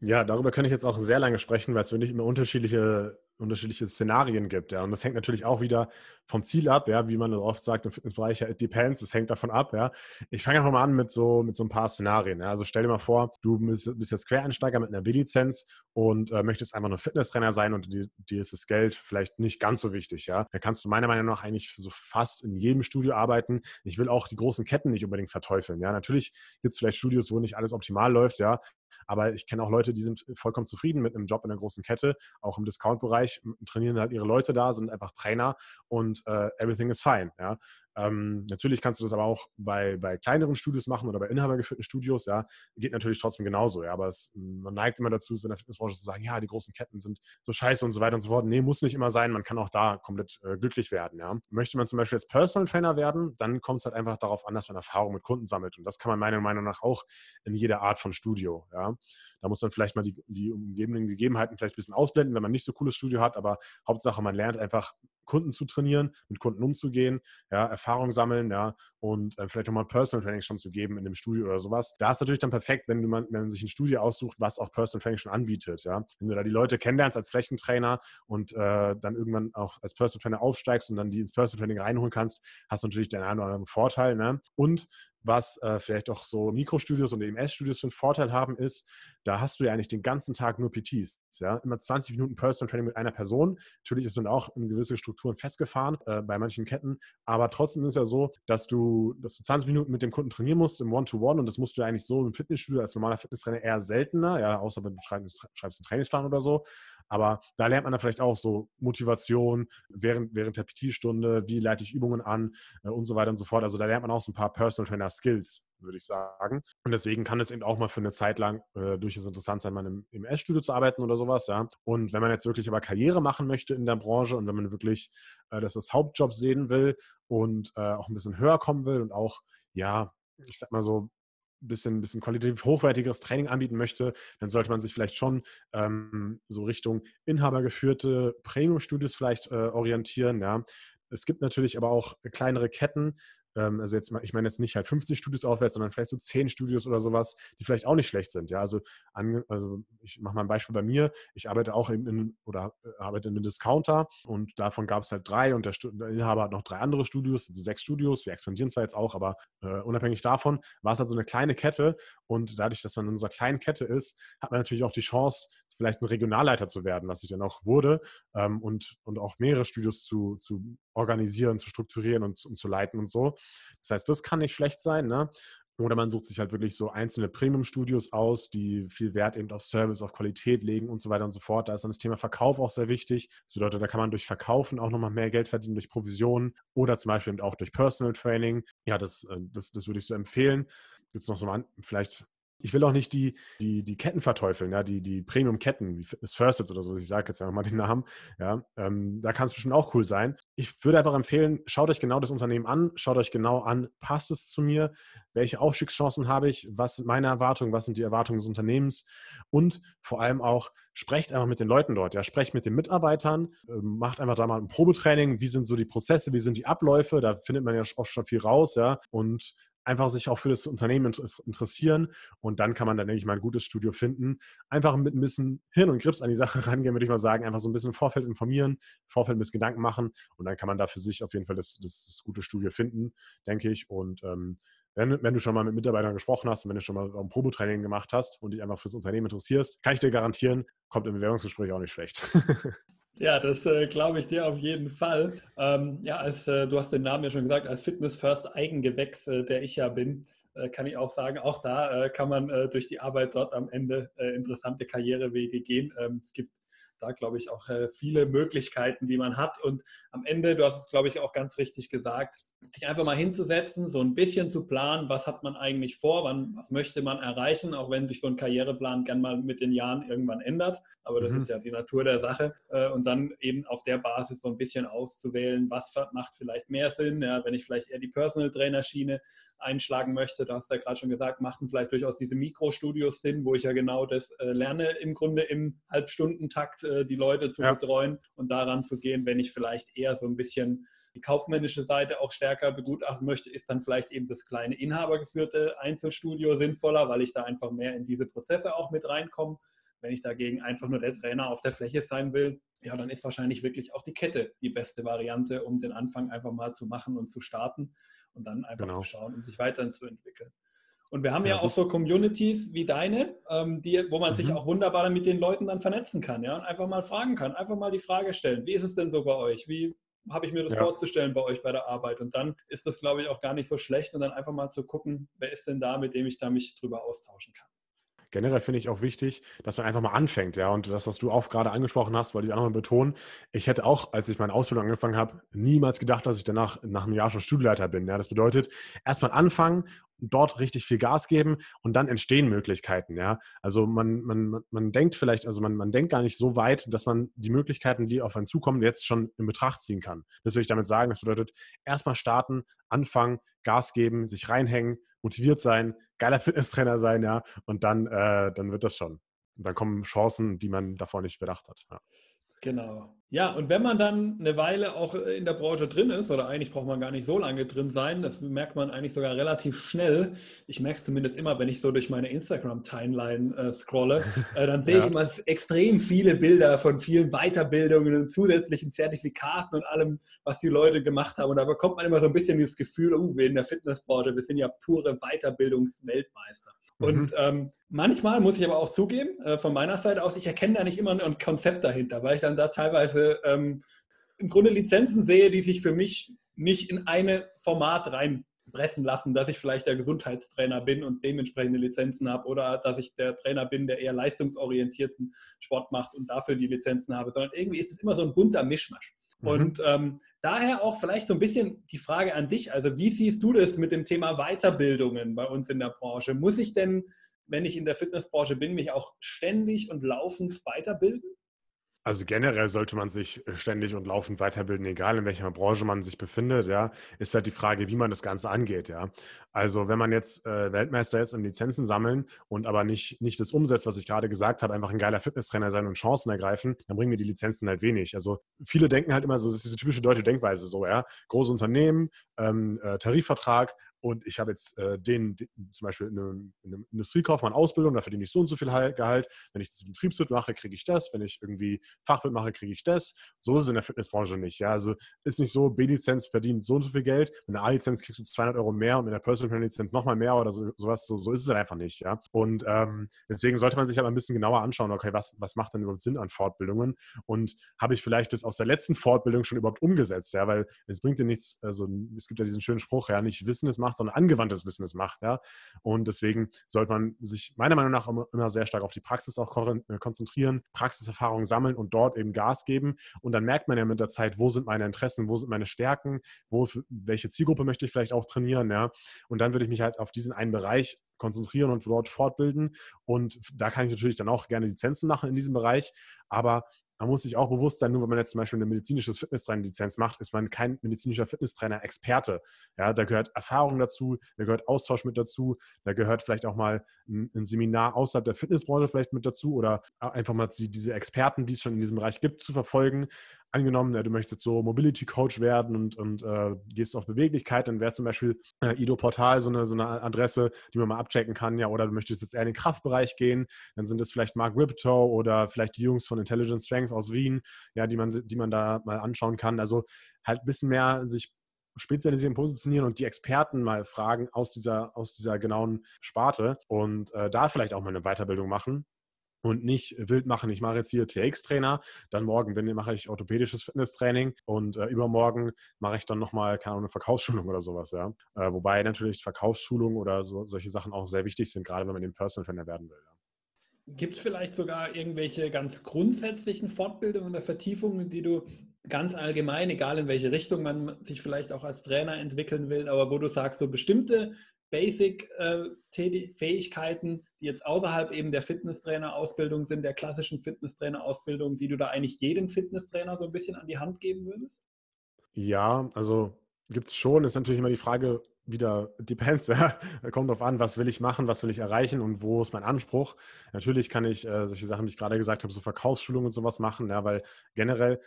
Ja, darüber kann ich jetzt auch sehr lange sprechen, weil es wirklich immer unterschiedliche unterschiedliche Szenarien gibt. Ja. Und das hängt natürlich auch wieder vom Ziel ab, ja, wie man oft sagt im Fitnessbereich, it depends, es hängt davon ab, ja. Ich fange einfach mal an mit so, mit so ein paar Szenarien. Ja. Also stell dir mal vor, du bist, jetzt Quereinsteiger mit einer B-Lizenz und äh, möchtest einfach nur Fitnesstrainer sein und dir, dir, ist das Geld vielleicht nicht ganz so wichtig, ja. Dann kannst du meiner Meinung nach eigentlich so fast in jedem Studio arbeiten. Ich will auch die großen Ketten nicht unbedingt verteufeln, ja. Natürlich gibt es vielleicht Studios, wo nicht alles optimal läuft, ja. Aber ich kenne auch Leute, die sind vollkommen zufrieden mit einem Job in einer großen Kette, auch im Discount-Bereich, trainieren halt ihre Leute da, sind einfach Trainer und äh, everything is fine. Ja? Ähm, natürlich kannst du das aber auch bei, bei kleineren Studios machen oder bei inhabergeführten Studios, ja, geht natürlich trotzdem genauso, ja, aber es, man neigt immer dazu, in der Fitnessbranche zu sagen, ja, die großen Ketten sind so scheiße und so weiter und so fort. Nee, muss nicht immer sein, man kann auch da komplett äh, glücklich werden, ja. Möchte man zum Beispiel jetzt Personal Trainer werden, dann kommt es halt einfach darauf an, dass man Erfahrung mit Kunden sammelt und das kann man meiner Meinung nach auch in jeder Art von Studio, ja. Da muss man vielleicht mal die, die umgebenden Gegebenheiten vielleicht ein bisschen ausblenden, wenn man nicht so cooles Studio hat, aber Hauptsache, man lernt einfach Kunden zu trainieren, mit Kunden umzugehen, ja, Erfahrung sammeln, ja, und äh, vielleicht auch mal Personal Training schon zu geben in dem Studio oder sowas. Da ist natürlich dann perfekt, wenn, man, wenn man sich ein Studio aussucht, was auch Personal Training schon anbietet, ja. Wenn du da die Leute kennenlernst als Flächentrainer und äh, dann irgendwann auch als Personal Trainer aufsteigst und dann die ins Personal Training reinholen kannst, hast du natürlich den einen oder anderen Vorteil, ne? Und was äh, vielleicht auch so Mikrostudios und EMS-Studios für einen Vorteil haben, ist, da hast du ja eigentlich den ganzen Tag nur PTs. Ja? Immer 20 Minuten Personal Training mit einer Person. Natürlich ist man auch in gewisse Strukturen festgefahren äh, bei manchen Ketten, aber trotzdem ist es ja so, dass du, dass du 20 Minuten mit dem Kunden trainieren musst im One-to-One -One, und das musst du eigentlich so im Fitnessstudio als normaler Fitnesstrainer eher seltener, ja, außer wenn du schreibst, schreibst einen Trainingsplan oder so. Aber da lernt man dann vielleicht auch so Motivation während, während der PT-Stunde, wie leite ich Übungen an äh, und so weiter und so fort. Also da lernt man auch so ein paar Personal Trainer Skills, würde ich sagen. Und deswegen kann es eben auch mal für eine Zeit lang äh, durchaus interessant sein, mal im, im S-Studio zu arbeiten oder sowas, ja. Und wenn man jetzt wirklich aber Karriere machen möchte in der Branche und wenn man wirklich äh, das als Hauptjob sehen will und äh, auch ein bisschen höher kommen will und auch, ja, ich sag mal so, bisschen, bisschen qualitativ hochwertigeres Training anbieten möchte, dann sollte man sich vielleicht schon ähm, so Richtung inhabergeführte Premium-Studios vielleicht äh, orientieren. Ja. Es gibt natürlich aber auch kleinere Ketten, ähm, also jetzt, ich meine jetzt nicht halt 50 Studios aufwärts, sondern vielleicht so 10 Studios oder sowas, die vielleicht auch nicht schlecht sind. Ja, also, also ich mache mal ein Beispiel bei mir. Ich arbeite auch in, in oder äh, arbeite in einem Discounter und davon gab es halt drei und der, der, Inhaber hat noch drei andere Studios, also sechs Studios. Wir expandieren zwar jetzt auch, aber äh, unabhängig davon war es halt so eine kleine Kette und dadurch, dass man in unserer kleinen Kette ist, hat man natürlich auch die Chance, vielleicht ein Regionalleiter zu werden, was ich dann auch wurde ähm, und, und auch mehrere Studios zu, zu organisieren, zu strukturieren und, und zu leiten und so. Das heißt, das kann nicht schlecht sein. Ne? Oder man sucht sich halt wirklich so einzelne Premium-Studios aus, die viel Wert eben auf Service, auf Qualität legen und so weiter und so fort. Da ist dann das Thema Verkauf auch sehr wichtig. Das bedeutet, da kann man durch Verkaufen auch nochmal mehr Geld verdienen, durch Provisionen oder zum Beispiel eben auch durch Personal Training. Ja, das, äh, das, das würde ich so empfehlen. Gibt es noch so mal, vielleicht ich will auch nicht die, die, die Ketten verteufeln, ja, die, die Premium-Ketten, wie Fitness First oder so, ich sage jetzt einfach mal den Namen, ja, ähm, da kann es bestimmt auch cool sein. Ich würde einfach empfehlen, schaut euch genau das Unternehmen an, schaut euch genau an, passt es zu mir, welche Aufstiegschancen habe ich, was sind meine Erwartungen, was sind die Erwartungen des Unternehmens? Und vor allem auch, sprecht einfach mit den Leuten dort, ja, sprecht mit den Mitarbeitern, ähm, macht einfach da mal ein Probetraining, wie sind so die Prozesse, wie sind die Abläufe, da findet man ja oft schon viel raus, ja, und einfach sich auch für das Unternehmen interessieren und dann kann man dann, denke ich mal, ein gutes Studio finden. Einfach mit ein bisschen Hirn und Grips an die Sache [laughs] rangehen, würde ich mal sagen. Einfach so ein bisschen im Vorfeld informieren, Vorfeld ein bisschen Gedanken machen und dann kann man da für sich auf jeden Fall das, das, das gute Studio finden, denke ich. Und ähm, wenn, wenn, du schon mal mit Mitarbeitern gesprochen hast und wenn du schon mal ein Probetraining gemacht hast und dich einfach fürs Unternehmen interessierst, kann ich dir garantieren, kommt im Bewerbungsgespräch auch nicht schlecht. [laughs] Ja, das äh, glaube ich dir auf jeden Fall. Ähm, ja, als äh, du hast den Namen ja schon gesagt, als Fitness First Eigengewächs, äh, der ich ja bin, äh, kann ich auch sagen, auch da äh, kann man äh, durch die Arbeit dort am Ende interessante Karrierewege gehen. Ähm, es gibt da, glaube ich, auch viele Möglichkeiten, die man hat. Und am Ende, du hast es, glaube ich, auch ganz richtig gesagt, sich einfach mal hinzusetzen, so ein bisschen zu planen, was hat man eigentlich vor, wann, was möchte man erreichen, auch wenn sich so ein Karriereplan gern mal mit den Jahren irgendwann ändert. Aber das mhm. ist ja die Natur der Sache. Äh, und dann eben auf der Basis so ein bisschen auszuwählen, was macht vielleicht mehr Sinn, ja, wenn ich vielleicht eher die Personal Trainer Schiene einschlagen möchte. Du hast ja gerade schon gesagt, machten vielleicht durchaus diese Mikrostudios Sinn, wo ich ja genau das äh, lerne, im Grunde im Halbstundentakt äh, die Leute zu ja. betreuen und daran zu gehen, wenn ich vielleicht eher so ein bisschen die kaufmännische Seite auch stärker begutachten möchte, ist dann vielleicht eben das kleine inhabergeführte Einzelstudio sinnvoller, weil ich da einfach mehr in diese Prozesse auch mit reinkomme. Wenn ich dagegen einfach nur der Trainer auf der Fläche sein will, ja, dann ist wahrscheinlich wirklich auch die Kette die beste Variante, um den Anfang einfach mal zu machen und zu starten und dann einfach genau. zu schauen, um sich weiterzuentwickeln. Und wir haben ja, ja auch so Communities wie deine, ähm, die, wo man mhm. sich auch wunderbar mit den Leuten dann vernetzen kann, ja, und einfach mal fragen kann, einfach mal die Frage stellen, wie ist es denn so bei euch? Wie habe ich mir das ja. vorzustellen bei euch bei der Arbeit? Und dann ist das, glaube ich, auch gar nicht so schlecht und dann einfach mal zu gucken, wer ist denn da, mit dem ich da mich drüber austauschen kann generell finde ich auch wichtig, dass man einfach mal anfängt, ja. Und das, was du auch gerade angesprochen hast, wollte ich auch nochmal betonen. Ich hätte auch, als ich meine Ausbildung angefangen habe, niemals gedacht, dass ich danach nach einem Jahr schon Studieleiter bin. Ja, das bedeutet, erstmal anfangen, dort richtig viel Gas geben und dann entstehen Möglichkeiten, ja. Also man, man, man denkt vielleicht, also man, man denkt gar nicht so weit, dass man die Möglichkeiten, die auf einen zukommen, jetzt schon in Betracht ziehen kann. Das will ich damit sagen. Das bedeutet, erstmal starten, anfangen, Gas geben, sich reinhängen, motiviert sein, geiler [laughs] Fitnesstrainer sein, ja, und dann, äh, dann wird das schon. Und dann kommen Chancen, die man davor nicht bedacht hat. Ja. Genau. Ja, und wenn man dann eine Weile auch in der Branche drin ist, oder eigentlich braucht man gar nicht so lange drin sein, das merkt man eigentlich sogar relativ schnell. Ich merke es zumindest immer, wenn ich so durch meine Instagram-Timeline äh, scrolle, äh, dann sehe ja. ich immer extrem viele Bilder von vielen Weiterbildungen und zusätzlichen Zertifikaten und allem, was die Leute gemacht haben. Und da bekommt man immer so ein bisschen dieses Gefühl, oh, wir in der Fitnessbranche, wir sind ja pure Weiterbildungsweltmeister. Mhm. Und ähm, manchmal muss ich aber auch zugeben, äh, von meiner Seite aus, ich erkenne da nicht immer ein Konzept dahinter, weil ich dann da teilweise ähm, im Grunde Lizenzen sehe, die sich für mich nicht in eine Format reinpressen lassen, dass ich vielleicht der Gesundheitstrainer bin und dementsprechende Lizenzen habe oder dass ich der Trainer bin, der eher leistungsorientierten Sport macht und dafür die Lizenzen habe, sondern irgendwie ist es immer so ein bunter Mischmasch. Mhm. Und ähm, daher auch vielleicht so ein bisschen die Frage an dich. Also wie siehst du das mit dem Thema Weiterbildungen bei uns in der Branche? Muss ich denn, wenn ich in der Fitnessbranche bin, mich auch ständig und laufend weiterbilden? Also generell sollte man sich äh, ständig und laufend weiterbilden, egal in welcher Branche man sich befindet, ja, ist halt die Frage, wie man das Ganze angeht, ja. Also wenn man jetzt äh, Weltmeister ist im Lizenzen sammeln und aber nicht, nicht das umsetzt, was ich gerade gesagt habe, einfach ein geiler Fitnesstrainer sein und Chancen ergreifen, dann bringen mir die Lizenzen halt wenig. Also viele denken halt immer so, das ist diese typische deutsche Denkweise so, ja. Große Unternehmen, ähm, äh, Tarifvertrag, und ich habe jetzt äh, den, den, zum Beispiel eine, eine Industriekaufmann Ausbildung, da verdiene ich so und so viel Gehalt. Wenn ich das Betriebswirt mache, kriege ich das. Wenn ich irgendwie Fachwirt mache, kriege ich das. So ist es in der Fitnessbranche nicht. Ja? Also ist nicht so, B-Lizenz verdient so und so viel Geld, mit einer A-Lizenz kriegst du 200 Euro mehr und mit einer Personal Lizenz nochmal mehr oder so, sowas. So, so ist es halt einfach nicht. Ja? Und ähm, deswegen sollte man sich aber ein bisschen genauer anschauen, okay, was, was macht denn überhaupt Sinn an Fortbildungen? Und habe ich vielleicht das aus der letzten Fortbildung schon überhaupt umgesetzt? Ja, weil es bringt dir nichts, also es gibt ja diesen schönen Spruch, ja, nicht Wissen es macht, sondern angewandtes Wissen es macht. Ja? Und deswegen sollte man sich meiner Meinung nach immer sehr stark auf die Praxis auch äh, konzentrieren, Praxiserfahrung sammeln und dort eben Gas geben. Und dann merkt man ja mit der Zeit, wo sind meine Interessen, wo sind meine Stärken, wo, welche Zielgruppe möchte ich vielleicht auch trainieren. Ja? Und dann würde ich mich halt auf diesen einen Bereich konzentrieren und dort fortbilden. Und da kann ich natürlich dann auch gerne Lizenzen machen in diesem Bereich. Aber man muss sich auch bewusst sein, nur wenn man jetzt zum Beispiel eine medizinische Fitnesstrainer-Lizenz macht, ist man kein medizinischer Fitnesstrainer-Experte. Ja, da gehört Erfahrung dazu, da gehört Austausch mit dazu, da gehört vielleicht auch mal ein, ein Seminar außerhalb der Fitnessbranche vielleicht mit dazu oder einfach mal die, diese Experten, die es schon in diesem Bereich gibt, zu verfolgen angenommen, du möchtest so Mobility Coach werden und, und äh, gehst auf Beweglichkeit, dann wäre zum Beispiel äh, Ido Portal so eine, so eine Adresse, die man mal abchecken kann, ja, oder du möchtest jetzt eher in den Kraftbereich gehen, dann sind es vielleicht Mark Riptow oder vielleicht die Jungs von Intelligent Strength aus Wien, ja, die man, die man da mal anschauen kann. Also halt ein bisschen mehr sich spezialisieren, positionieren und die Experten mal fragen aus dieser, aus dieser genauen Sparte und äh, da vielleicht auch mal eine Weiterbildung machen und nicht wild machen. Ich mache jetzt hier TX-Trainer, dann morgen bin, mache ich orthopädisches Fitnesstraining und äh, übermorgen mache ich dann nochmal, keine Ahnung, eine Verkaufsschulung oder sowas, ja. Äh, wobei natürlich Verkaufsschulung oder so, solche Sachen auch sehr wichtig sind, gerade wenn man den Personal Trainer werden will. Ja. Gibt es vielleicht sogar irgendwelche ganz grundsätzlichen Fortbildungen oder Vertiefungen, die du ganz allgemein, egal in welche Richtung man sich vielleicht auch als Trainer entwickeln will, aber wo du sagst, so bestimmte Basic-Fähigkeiten, die jetzt außerhalb eben der Fitnesstrainer-Ausbildung sind, der klassischen Fitnesstrainer-Ausbildung, die du da eigentlich jedem Fitnesstrainer so ein bisschen an die Hand geben würdest? Ja, also gibt es schon. Ist natürlich immer die Frage, wieder depends, [laughs] ja. Kommt drauf an, was will ich machen, was will ich erreichen und wo ist mein Anspruch. Natürlich kann ich äh, solche Sachen, wie ich gerade gesagt habe, so Verkaufsschulungen und sowas machen, ja, weil generell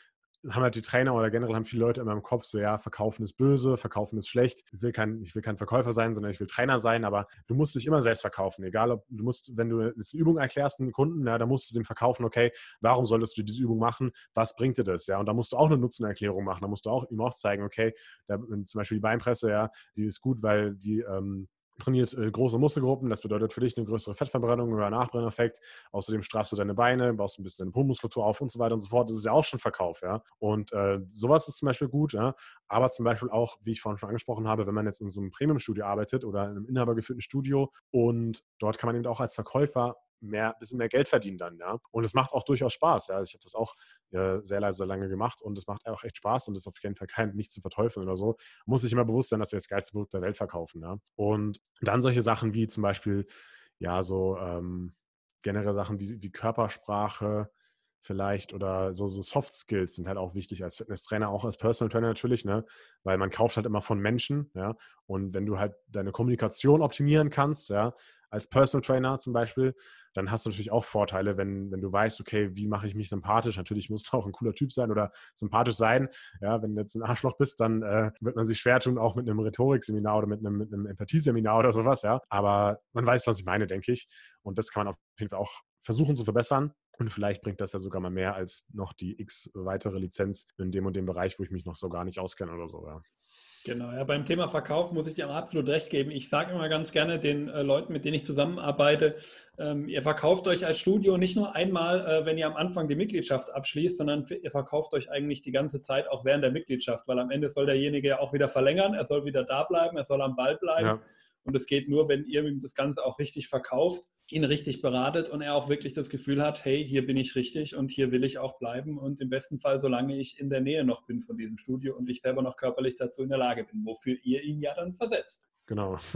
haben halt die Trainer oder generell haben viele Leute immer im Kopf so, ja, verkaufen ist böse, verkaufen ist schlecht. Ich will kein, ich will kein Verkäufer sein, sondern ich will Trainer sein, aber du musst dich immer selbst verkaufen. Egal ob du musst, wenn du jetzt eine Übung erklärst einem Kunden, ja, dann musst du dem verkaufen, okay, warum solltest du diese Übung machen? Was bringt dir das? Ja, und da musst du auch eine Nutzenerklärung machen. Da musst du auch ihm auch zeigen, okay, da, zum Beispiel die Beinpresse, ja, die ist gut, weil die ähm, trainiert äh, große Muskelgruppen. Das bedeutet für dich eine größere Fettverbrennung oder Nachbrenneffekt. Außerdem strafst du deine Beine, baust ein bisschen deine Po-Muskulatur auf und so weiter und so fort. Das ist ja auch schon Verkauf, ja. Und äh, sowas ist zum Beispiel gut, ja. Aber zum Beispiel auch, wie ich vorhin schon angesprochen habe, wenn man jetzt in so einem Premium-Studio arbeitet oder in einem inhabergeführten Studio und dort kann man eben auch als Verkäufer mehr, bisschen mehr Geld verdienen dann, ja. Und es macht auch durchaus Spaß, ja. Also ich habe das auch äh, sehr, sehr lange gemacht und es macht auch echt Spaß und ist auf jeden Fall kein nicht zu verteufeln oder so. Muss sich immer bewusst sein, dass wir das geilste Produkt der Welt verkaufen, ja. Und dann solche Sachen wie zum Beispiel, ja, so ähm, generelle Sachen wie, wie Körpersprache, vielleicht oder so, so Soft Skills sind halt auch wichtig als Fitnesstrainer, auch als Personal Trainer natürlich, ne? Weil man kauft halt immer von Menschen, ja. Und wenn du halt deine Kommunikation optimieren kannst, ja, als Personal Trainer zum Beispiel, dann hast du natürlich auch Vorteile, wenn, wenn du weißt, okay, wie mache ich mich sympathisch? Natürlich musst du auch ein cooler Typ sein oder sympathisch sein. Ja, wenn du jetzt ein Arschloch bist, dann äh, wird man sich schwer tun, auch mit einem Rhetorikseminar oder mit einem, mit einem Empathieseminar oder sowas, ja. Aber man weiß, was ich meine, denke ich. Und das kann man auf jeden Fall auch versuchen zu verbessern. Und vielleicht bringt das ja sogar mal mehr als noch die x weitere Lizenz in dem und dem Bereich, wo ich mich noch so gar nicht auskenne oder so, ja. Genau, ja, beim Thema Verkauf muss ich dir absolut recht geben. Ich sage immer ganz gerne den äh, Leuten, mit denen ich zusammenarbeite, ähm, ihr verkauft euch als Studio nicht nur einmal, äh, wenn ihr am Anfang die Mitgliedschaft abschließt, sondern ihr verkauft euch eigentlich die ganze Zeit auch während der Mitgliedschaft, weil am Ende soll derjenige ja auch wieder verlängern, er soll wieder da bleiben, er soll am Ball bleiben. Ja. Und es geht nur, wenn ihr ihm das Ganze auch richtig verkauft, ihn richtig beratet und er auch wirklich das Gefühl hat, hey, hier bin ich richtig und hier will ich auch bleiben und im besten Fall, solange ich in der Nähe noch bin von diesem Studio und ich selber noch körperlich dazu in der Lage bin, wofür ihr ihn ja dann versetzt. Genau. [laughs]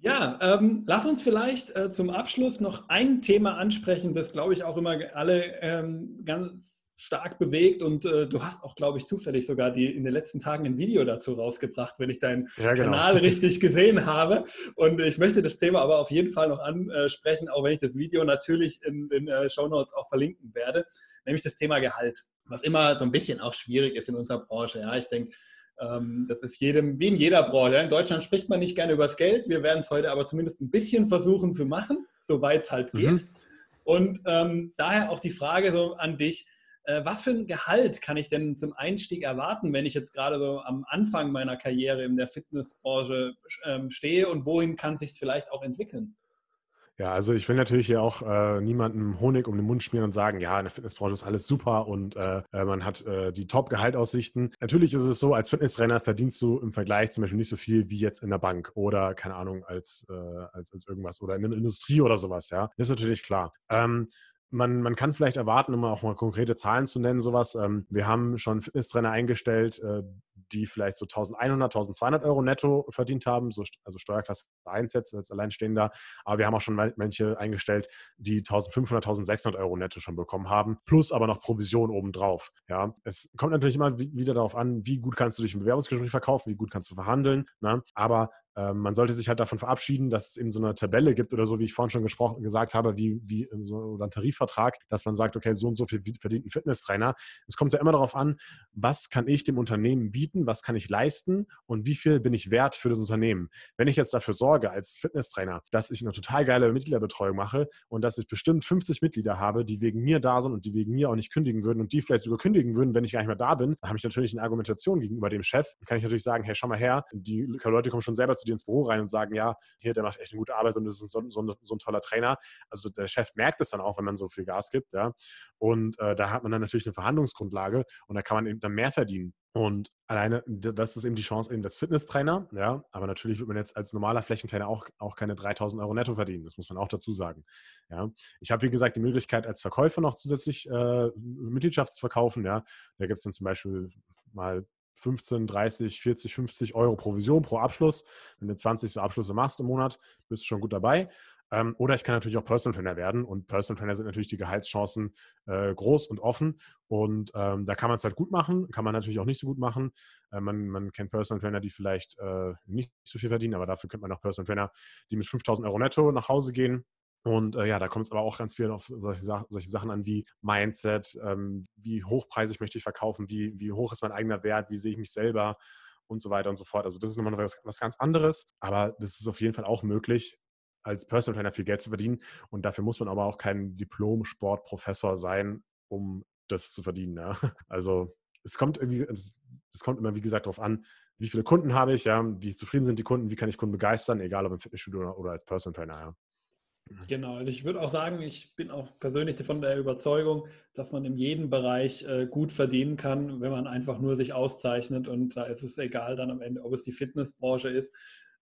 Ja, ähm, lass uns vielleicht äh, zum Abschluss noch ein Thema ansprechen, das, glaube ich, auch immer alle ähm, ganz stark bewegt und äh, du hast auch, glaube ich, zufällig sogar die, in den letzten Tagen ein Video dazu rausgebracht, wenn ich deinen ja, genau. Kanal richtig gesehen habe. Und ich möchte das Thema aber auf jeden Fall noch ansprechen, auch wenn ich das Video natürlich in den äh, Show Notes auch verlinken werde, nämlich das Thema Gehalt, was immer so ein bisschen auch schwierig ist in unserer Branche. Ja, ich denke, ähm, das ist jedem, wie in jeder Branche. In Deutschland spricht man nicht gerne über das Geld. Wir werden es heute aber zumindest ein bisschen versuchen zu machen, soweit es halt geht. Mhm. Und ähm, daher auch die Frage so an dich, was für ein Gehalt kann ich denn zum Einstieg erwarten, wenn ich jetzt gerade so am Anfang meiner Karriere in der Fitnessbranche ähm, stehe und wohin kann sich vielleicht auch entwickeln? Ja, also ich will natürlich hier auch äh, niemandem Honig um den Mund schmieren und sagen, ja, in der Fitnessbranche ist alles super und äh, äh, man hat äh, die Top-Gehaltaussichten. Natürlich ist es so, als Fitnesstrainer verdienst du im Vergleich zum Beispiel nicht so viel wie jetzt in der Bank oder, keine Ahnung, als, äh, als, als irgendwas oder in der Industrie oder sowas, ja. Das ist natürlich klar. Ähm, man, man kann vielleicht erwarten, um auch mal konkrete Zahlen zu nennen, sowas. Ähm, wir haben schon Fitnesstrainer eingestellt, äh, die vielleicht so 1100, 1200 Euro netto verdient haben, so, also Steuerklasse 1 jetzt als Alleinstehender. Aber wir haben auch schon manche eingestellt, die 1500, 1600 Euro netto schon bekommen haben, plus aber noch Provision obendrauf. Ja, es kommt natürlich immer wieder darauf an, wie gut kannst du dich im Bewerbungsgespräch verkaufen, wie gut kannst du verhandeln. Ne? Aber ähm, man sollte sich halt davon verabschieden, dass es eben so eine Tabelle gibt oder so, wie ich vorhin schon gesprochen, gesagt habe, wie, wie so, oder ein Tarifvertrag, dass man sagt, okay, so und so viel verdient ein Fitnesstrainer. Es kommt ja immer darauf an, was kann ich dem Unternehmen bieten, was kann ich leisten und wie viel bin ich wert für das Unternehmen. Wenn ich jetzt dafür sorge als Fitnesstrainer, dass ich eine total geile Mitgliederbetreuung mache und dass ich bestimmt 50 Mitglieder habe, die wegen mir da sind und die wegen mir auch nicht kündigen würden und die vielleicht sogar kündigen würden, wenn ich gar nicht mehr da bin, dann habe ich natürlich eine Argumentation gegenüber dem Chef. Dann kann ich natürlich sagen, hey, schau mal her, die Leute kommen schon selber zu zu dir ins Büro rein und sagen, ja, hier, der macht echt eine gute Arbeit und ist so, so, so ein toller Trainer. Also der Chef merkt es dann auch, wenn man so viel Gas gibt, ja. Und äh, da hat man dann natürlich eine Verhandlungsgrundlage und da kann man eben dann mehr verdienen. Und alleine, das ist eben die Chance eben des Fitnesstrainer, ja. Aber natürlich wird man jetzt als normaler Flächentrainer auch, auch keine 3000 Euro netto verdienen. Das muss man auch dazu sagen, ja. Ich habe, wie gesagt, die Möglichkeit, als Verkäufer noch zusätzlich äh, Mitgliedschaft zu verkaufen, ja. Da gibt es dann zum Beispiel mal 15, 30, 40, 50 Euro Provision pro Abschluss. Wenn du 20 so Abschlüsse machst im Monat, bist du schon gut dabei. Ähm, oder ich kann natürlich auch Personal Trainer werden. Und Personal Trainer sind natürlich die Gehaltschancen äh, groß und offen. Und ähm, da kann man es halt gut machen, kann man natürlich auch nicht so gut machen. Äh, man, man, kennt Personal Trainer, die vielleicht äh, nicht so viel verdienen, aber dafür könnte man auch Personal Trainer, die mit 5000 Euro netto nach Hause gehen und äh, ja, da kommt es aber auch ganz viel auf solche, solche Sachen an wie Mindset, ähm, wie hochpreisig möchte ich verkaufen, wie, wie hoch ist mein eigener Wert, wie sehe ich mich selber und so weiter und so fort. Also das ist nochmal was, was ganz anderes, aber das ist auf jeden Fall auch möglich, als Personal Trainer viel Geld zu verdienen. Und dafür muss man aber auch kein Diplom-Sportprofessor sein, um das zu verdienen. Ja? [laughs] Also es kommt irgendwie, es, es kommt immer, wie gesagt, darauf an, wie viele Kunden habe ich, ja, wie zufrieden sind die Kunden, wie kann ich Kunden begeistern, egal ob im Fitnessstudio oder, oder als Personal Trainer, ja. Genau, also ich würde auch sagen, ich bin auch persönlich von der Überzeugung, dass man in jedem Bereich äh, gut verdienen kann, wenn man einfach nur sich auszeichnet. Und da ist es egal dann am Ende, ob es die Fitnessbranche ist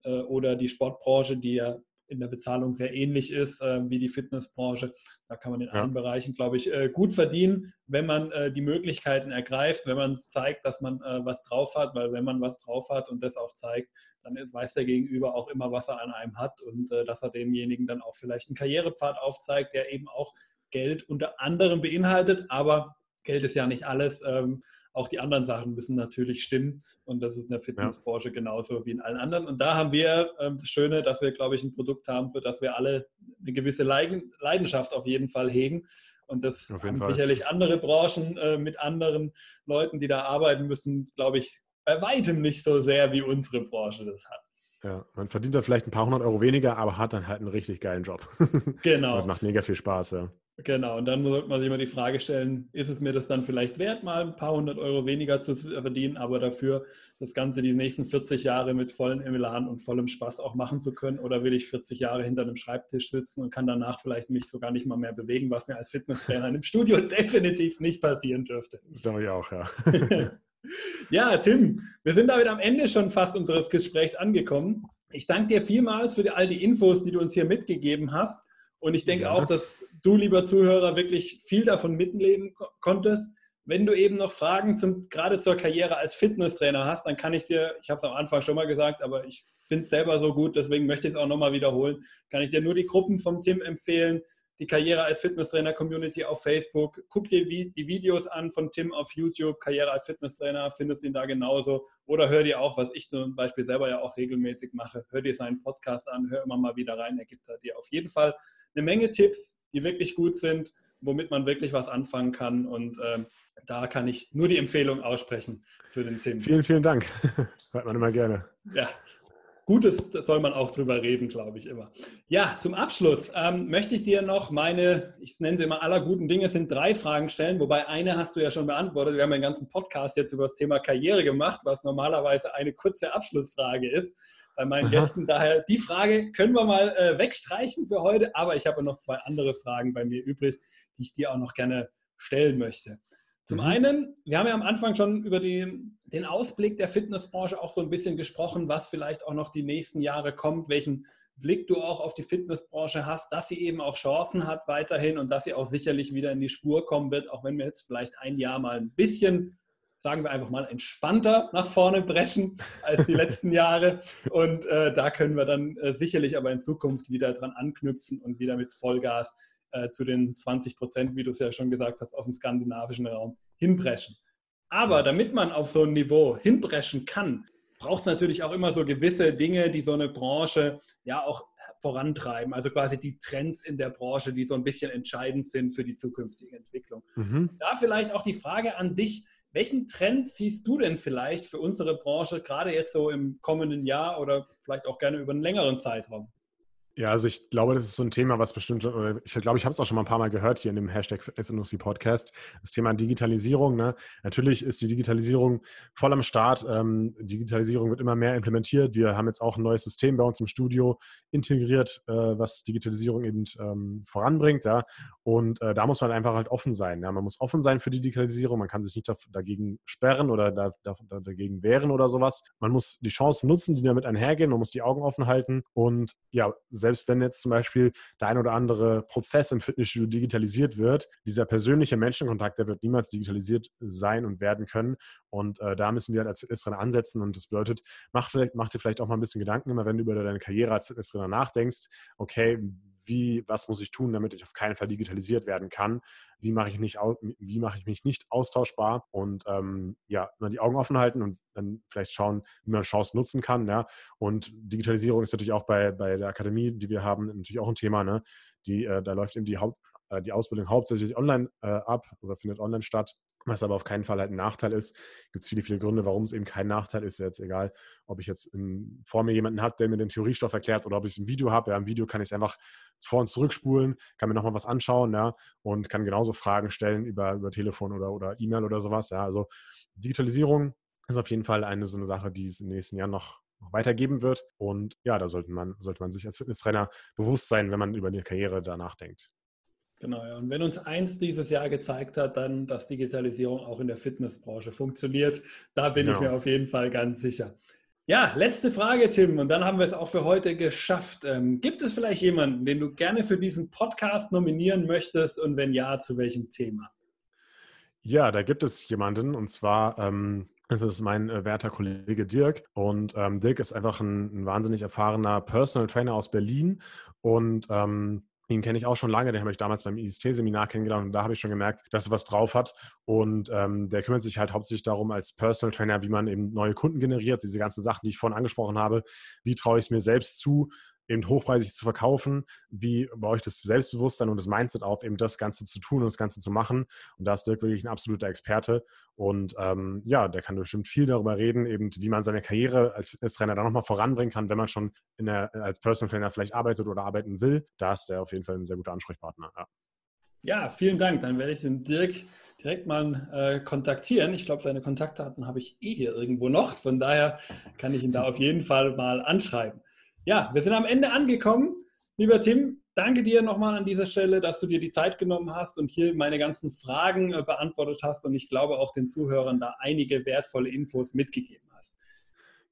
äh, oder die Sportbranche, die ja in der Bezahlung sehr ähnlich ist äh, wie die Fitnessbranche. Da kann man in ja. allen Bereichen, glaube ich, äh, gut verdienen, wenn man äh, die Möglichkeiten ergreift, wenn man zeigt, dass man äh, was drauf hat, weil wenn man was drauf hat und das auch zeigt, dann weiß der Gegenüber auch immer, was er an einem hat und äh, dass er demjenigen dann auch vielleicht einen Karrierepfad aufzeigt, der eben auch Geld unter anderem beinhaltet, aber Geld ist ja nicht alles. Ähm, auch die anderen Sachen müssen natürlich stimmen. Und das ist in der Fitnessbranche ja. genauso wie in allen anderen. Und da haben wir ähm, das Schöne, dass wir, glaube ich, ein Produkt haben, für das wir alle eine gewisse Leidenschaft auf jeden Fall hegen. Und das haben Fall. sicherlich andere Branchen äh, mit anderen Leuten, die da arbeiten müssen, glaube ich, bei weitem nicht so sehr, wie unsere Branche das hat. Ja, man verdient da vielleicht ein paar hundert Euro weniger, aber hat dann halt einen richtig geilen Job. [laughs] Genau. das macht mega viel Spaß, ja. Genau, und dann sollte man sich immer die Frage stellen, ist es mir das dann vielleicht wert, mal ein paar hundert Euro weniger zu verdienen, aber dafür das Ganze die nächsten 40 Jahre mit vollen Elan und vollem Spaß auch machen zu können? Oder will ich 40 Jahre hinter einem Schreibtisch sitzen und kann danach vielleicht mich sogar nicht mal mehr bewegen, was mir als Fitnesstrainer im Studio [laughs] definitiv nicht passieren dürfte? Das glaube ich auch, ja. [laughs] ja, Tim, wir sind damit am Ende schon fast unseres Gesprächs angekommen. Ich danke dir vielmals für all die Infos, die du uns hier mitgegeben hast. Und ich denke ja. auch, dass du, lieber Zuhörer, wirklich viel davon mitnehmen konntest. Wenn du eben noch Fragen zum, gerade zur Karriere als Fitnesstrainer hast, dann kann ich dir, ich habe es am Anfang schon mal gesagt, aber ich finde es selber so gut, deswegen möchte ich es auch nochmal wiederholen, kann ich dir nur die Gruppen vom Tim empfehlen die Karriere als Fitnesstrainer Community auf Facebook. Guck dir die Videos an von Tim auf YouTube, Karriere als Fitnesstrainer, findest ihn da genauso. Oder hör dir auch, was ich zum Beispiel selber ja auch regelmäßig mache, hör dir seinen Podcast an, hör immer mal wieder rein. Er gibt da dir auf jeden Fall eine Menge Tipps, die wirklich gut sind, womit man wirklich was anfangen kann. Und ähm, da kann ich nur die Empfehlung aussprechen für den Tim. Vielen, vielen Dank. [laughs] Hört man immer gerne. Ja, Gutes soll man auch drüber reden, glaube ich immer. Ja, zum Abschluss ähm, möchte ich dir noch meine, ich nenne sie immer aller guten Dinge, sind drei Fragen stellen, wobei eine hast du ja schon beantwortet. Wir haben einen ganzen Podcast jetzt über das Thema Karriere gemacht, was normalerweise eine kurze Abschlussfrage ist bei meinen Aha. Gästen. Daher die Frage können wir mal äh, wegstreichen für heute, aber ich habe noch zwei andere Fragen bei mir übrig, die ich dir auch noch gerne stellen möchte. Zum mhm. einen, wir haben ja am Anfang schon über die, den Ausblick der Fitnessbranche auch so ein bisschen gesprochen, was vielleicht auch noch die nächsten Jahre kommt, welchen Blick du auch auf die Fitnessbranche hast, dass sie eben auch Chancen hat weiterhin und dass sie auch sicherlich wieder in die Spur kommen wird, auch wenn wir jetzt vielleicht ein Jahr mal ein bisschen, sagen wir einfach mal, entspannter nach vorne brechen als die [laughs] letzten Jahre. Und äh, da können wir dann äh, sicherlich aber in Zukunft wieder dran anknüpfen und wieder mit Vollgas äh, zu den 20 Prozent, wie du es ja schon gesagt hast, auf dem skandinavischen Raum hinbrechen. Aber yes. damit man auf so ein Niveau hinbrechen kann, braucht es natürlich auch immer so gewisse Dinge, die so eine Branche ja auch vorantreiben. Also quasi die Trends in der Branche, die so ein bisschen entscheidend sind für die zukünftige Entwicklung. Mhm. Da vielleicht auch die Frage an dich, welchen Trend siehst du denn vielleicht für unsere Branche, gerade jetzt so im kommenden Jahr oder vielleicht auch gerne über einen längeren Zeitraum? Ja, also ich glaube, das ist so ein Thema, was bestimmt, ich glaube, ich habe es auch schon mal ein paar Mal gehört hier in dem Hashtag Fitnessindustrie Podcast, das Thema Digitalisierung. Ne? Natürlich ist die Digitalisierung voll am Start. Ähm, Digitalisierung wird immer mehr implementiert. Wir haben jetzt auch ein neues System bei uns im Studio integriert, äh, was Digitalisierung eben ähm, voranbringt. Ja? Und äh, da muss man einfach halt offen sein. Ja? Man muss offen sein für die Digitalisierung. Man kann sich nicht dagegen sperren oder da, da, dagegen wehren oder sowas. Man muss die Chancen nutzen, die damit einhergehen. Man muss die Augen offen halten und ja, selbst wenn jetzt zum Beispiel der ein oder andere Prozess im Fitnessstudio digitalisiert wird, dieser persönliche Menschenkontakt, der wird niemals digitalisiert sein und werden können. Und äh, da müssen wir halt als Fitnesstrainer ansetzen. Und das bedeutet, mach, vielleicht, mach dir vielleicht auch mal ein bisschen Gedanken, immer wenn du über deine Karriere als Fitnesstrainer nachdenkst, okay, wie, was muss ich tun, damit ich auf keinen Fall digitalisiert werden kann? Wie mache ich, nicht, wie mache ich mich nicht austauschbar? Und ähm, ja, immer die Augen offen halten und dann vielleicht schauen, wie man Chancen nutzen kann. Ja? Und Digitalisierung ist natürlich auch bei, bei der Akademie, die wir haben, natürlich auch ein Thema. Ne? Die, äh, da läuft eben die, Haupt, äh, die Ausbildung hauptsächlich online äh, ab oder findet online statt. Was aber auf keinen Fall halt ein Nachteil ist. Gibt es viele, viele Gründe, warum es eben kein Nachteil ist. Jetzt egal, ob ich jetzt in, vor mir jemanden habe, der mir den Theoriestoff erklärt oder ob ich ein Video habe. Ja, im Video kann ich es einfach vor- und zurückspulen, kann mir nochmal was anschauen ja, und kann genauso Fragen stellen über, über Telefon oder, oder E-Mail oder sowas. Ja. Also Digitalisierung ist auf jeden Fall eine so eine Sache, die es in den nächsten Jahren noch weitergeben wird. Und ja, da sollte man, sollte man sich als Fitnesstrainer bewusst sein, wenn man über eine Karriere danach denkt. Genau, ja. Und wenn uns eins dieses Jahr gezeigt hat, dann, dass Digitalisierung auch in der Fitnessbranche funktioniert, da bin genau. ich mir auf jeden Fall ganz sicher. Ja, letzte Frage, Tim, und dann haben wir es auch für heute geschafft. Ähm, gibt es vielleicht jemanden, den du gerne für diesen Podcast nominieren möchtest und wenn ja, zu welchem Thema? Ja, da gibt es jemanden und zwar ähm, das ist mein äh, werter Kollege Dirk. Und ähm, Dirk ist einfach ein, ein, wahnsinnig erfahrener Personal Trainer aus Berlin. Und ähm, ihn kenne ich auch schon lange, den habe ich damals beim IST-Seminar kennengelernt und da habe ich schon gemerkt, dass er was drauf hat. Und ähm, der kümmert sich halt hauptsächlich darum, als Personal Trainer, wie man eben neue Kunden generiert, diese ganzen Sachen, die ich vorhin angesprochen habe. Wie traue ich es mir selbst zu, eben hochpreisig zu verkaufen, wie baue ich das Selbstbewusstsein und das Mindset auf, eben das Ganze zu tun und das Ganze zu machen. Und da ist Dirk wirklich ein absoluter Experte. Und ähm, ja, der kann bestimmt viel darüber reden, eben wie man seine Karriere als Fitnesstrainer dann nochmal voranbringen kann, wenn man schon der, als Personal Trainer vielleicht arbeitet oder arbeiten will. Da ist der auf jeden Fall ein sehr guter Ansprechpartner. Ja. Ja, vielen Dank. Dann werde ich den Dirk direkt mal äh, kontaktieren. Ich glaube, seine Kontaktdaten habe ich eh hier irgendwo noch. Von daher kann ich ihn da auf jeden Fall mal anschreiben. Ja, wir sind am Ende angekommen. Lieber Tim, danke dir nochmal an dieser Stelle, dass du dir die Zeit genommen hast und hier meine ganzen Fragen äh, beantwortet hast und ich glaube auch den Zuhörern da einige wertvolle Infos mitgegeben hast.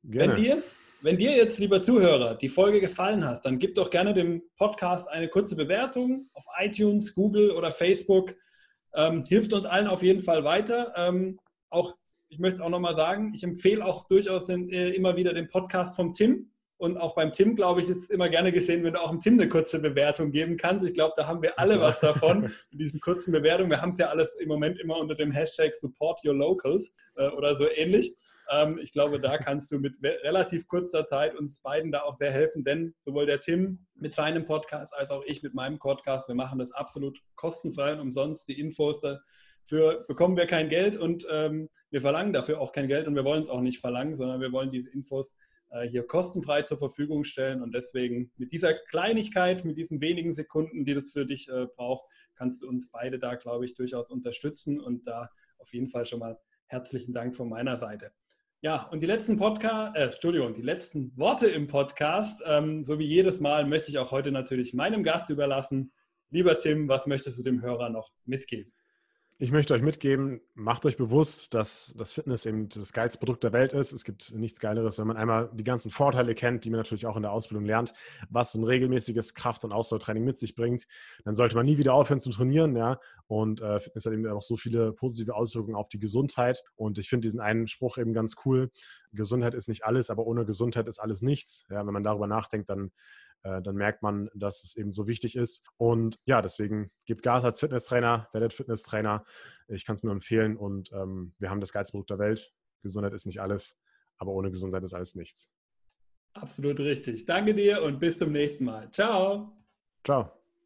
Gerne. Wenn dir, wenn dir jetzt, lieber Zuhörer, die Folge gefallen hat, dann gib doch gerne dem Podcast eine kurze Bewertung auf iTunes, Google oder Facebook. Ähm, hilft uns allen auf jeden Fall weiter. Ähm, auch, ich möchte es auch nochmal sagen, ich empfehle auch durchaus in, äh, immer wieder den Podcast vom Tim. Und auch beim Tim, glaube ich, ist es immer gerne gesehen, wenn du auch dem Tim eine kurze Bewertung geben kannst. Ich glaube, da haben wir alle was davon, [laughs] mit diesen kurzen Bewertungen. Wir haben es ja alles im Moment immer unter dem Hashtag Support Your Locals äh, oder so ähnlich. Ähm, ich glaube, da kannst du mit relativ kurzer Zeit uns beiden da auch sehr helfen, denn sowohl der Tim mit seinem Podcast als auch ich mit meinem Podcast, wir machen das absolut kostenfrei und umsonst. Die Infos dafür bekommen wir kein Geld und ähm, wir verlangen dafür auch kein Geld und wir wollen es auch nicht verlangen, sondern wir wollen diese Infos hier kostenfrei zur Verfügung stellen. Und deswegen mit dieser Kleinigkeit, mit diesen wenigen Sekunden, die das für dich äh, braucht, kannst du uns beide da, glaube ich, durchaus unterstützen. Und da auf jeden Fall schon mal herzlichen Dank von meiner Seite. Ja, und die letzten Podcast, äh, Entschuldigung, die letzten Worte im Podcast, ähm, so wie jedes Mal, möchte ich auch heute natürlich meinem Gast überlassen. Lieber Tim, was möchtest du dem Hörer noch mitgeben? Ich möchte euch mitgeben, macht euch bewusst, dass das Fitness eben das geilste Produkt der Welt ist. Es gibt nichts Geileres, wenn man einmal die ganzen Vorteile kennt, die man natürlich auch in der Ausbildung lernt, was ein regelmäßiges Kraft- und Ausdauertraining mit sich bringt. Dann sollte man nie wieder aufhören zu trainieren. Ja? Und äh, Fitness hat eben auch so viele positive Auswirkungen auf die Gesundheit. Und ich finde diesen einen Spruch eben ganz cool. Gesundheit ist nicht alles, aber ohne Gesundheit ist alles nichts. Ja, wenn man darüber nachdenkt, dann äh, dann merkt man, dass es eben so wichtig ist. Und ja, deswegen gebt Gas als Fitnesstrainer, werdet Fitnesstrainer. Ich kann es nur empfehlen und ähm, wir haben das geilste Produkt der Welt. Gesundheit ist nicht alles, aber ohne Gesundheit ist alles nichts. Absolut richtig. Danke dir und bis zum nächsten Mal. Ciao. Ciao.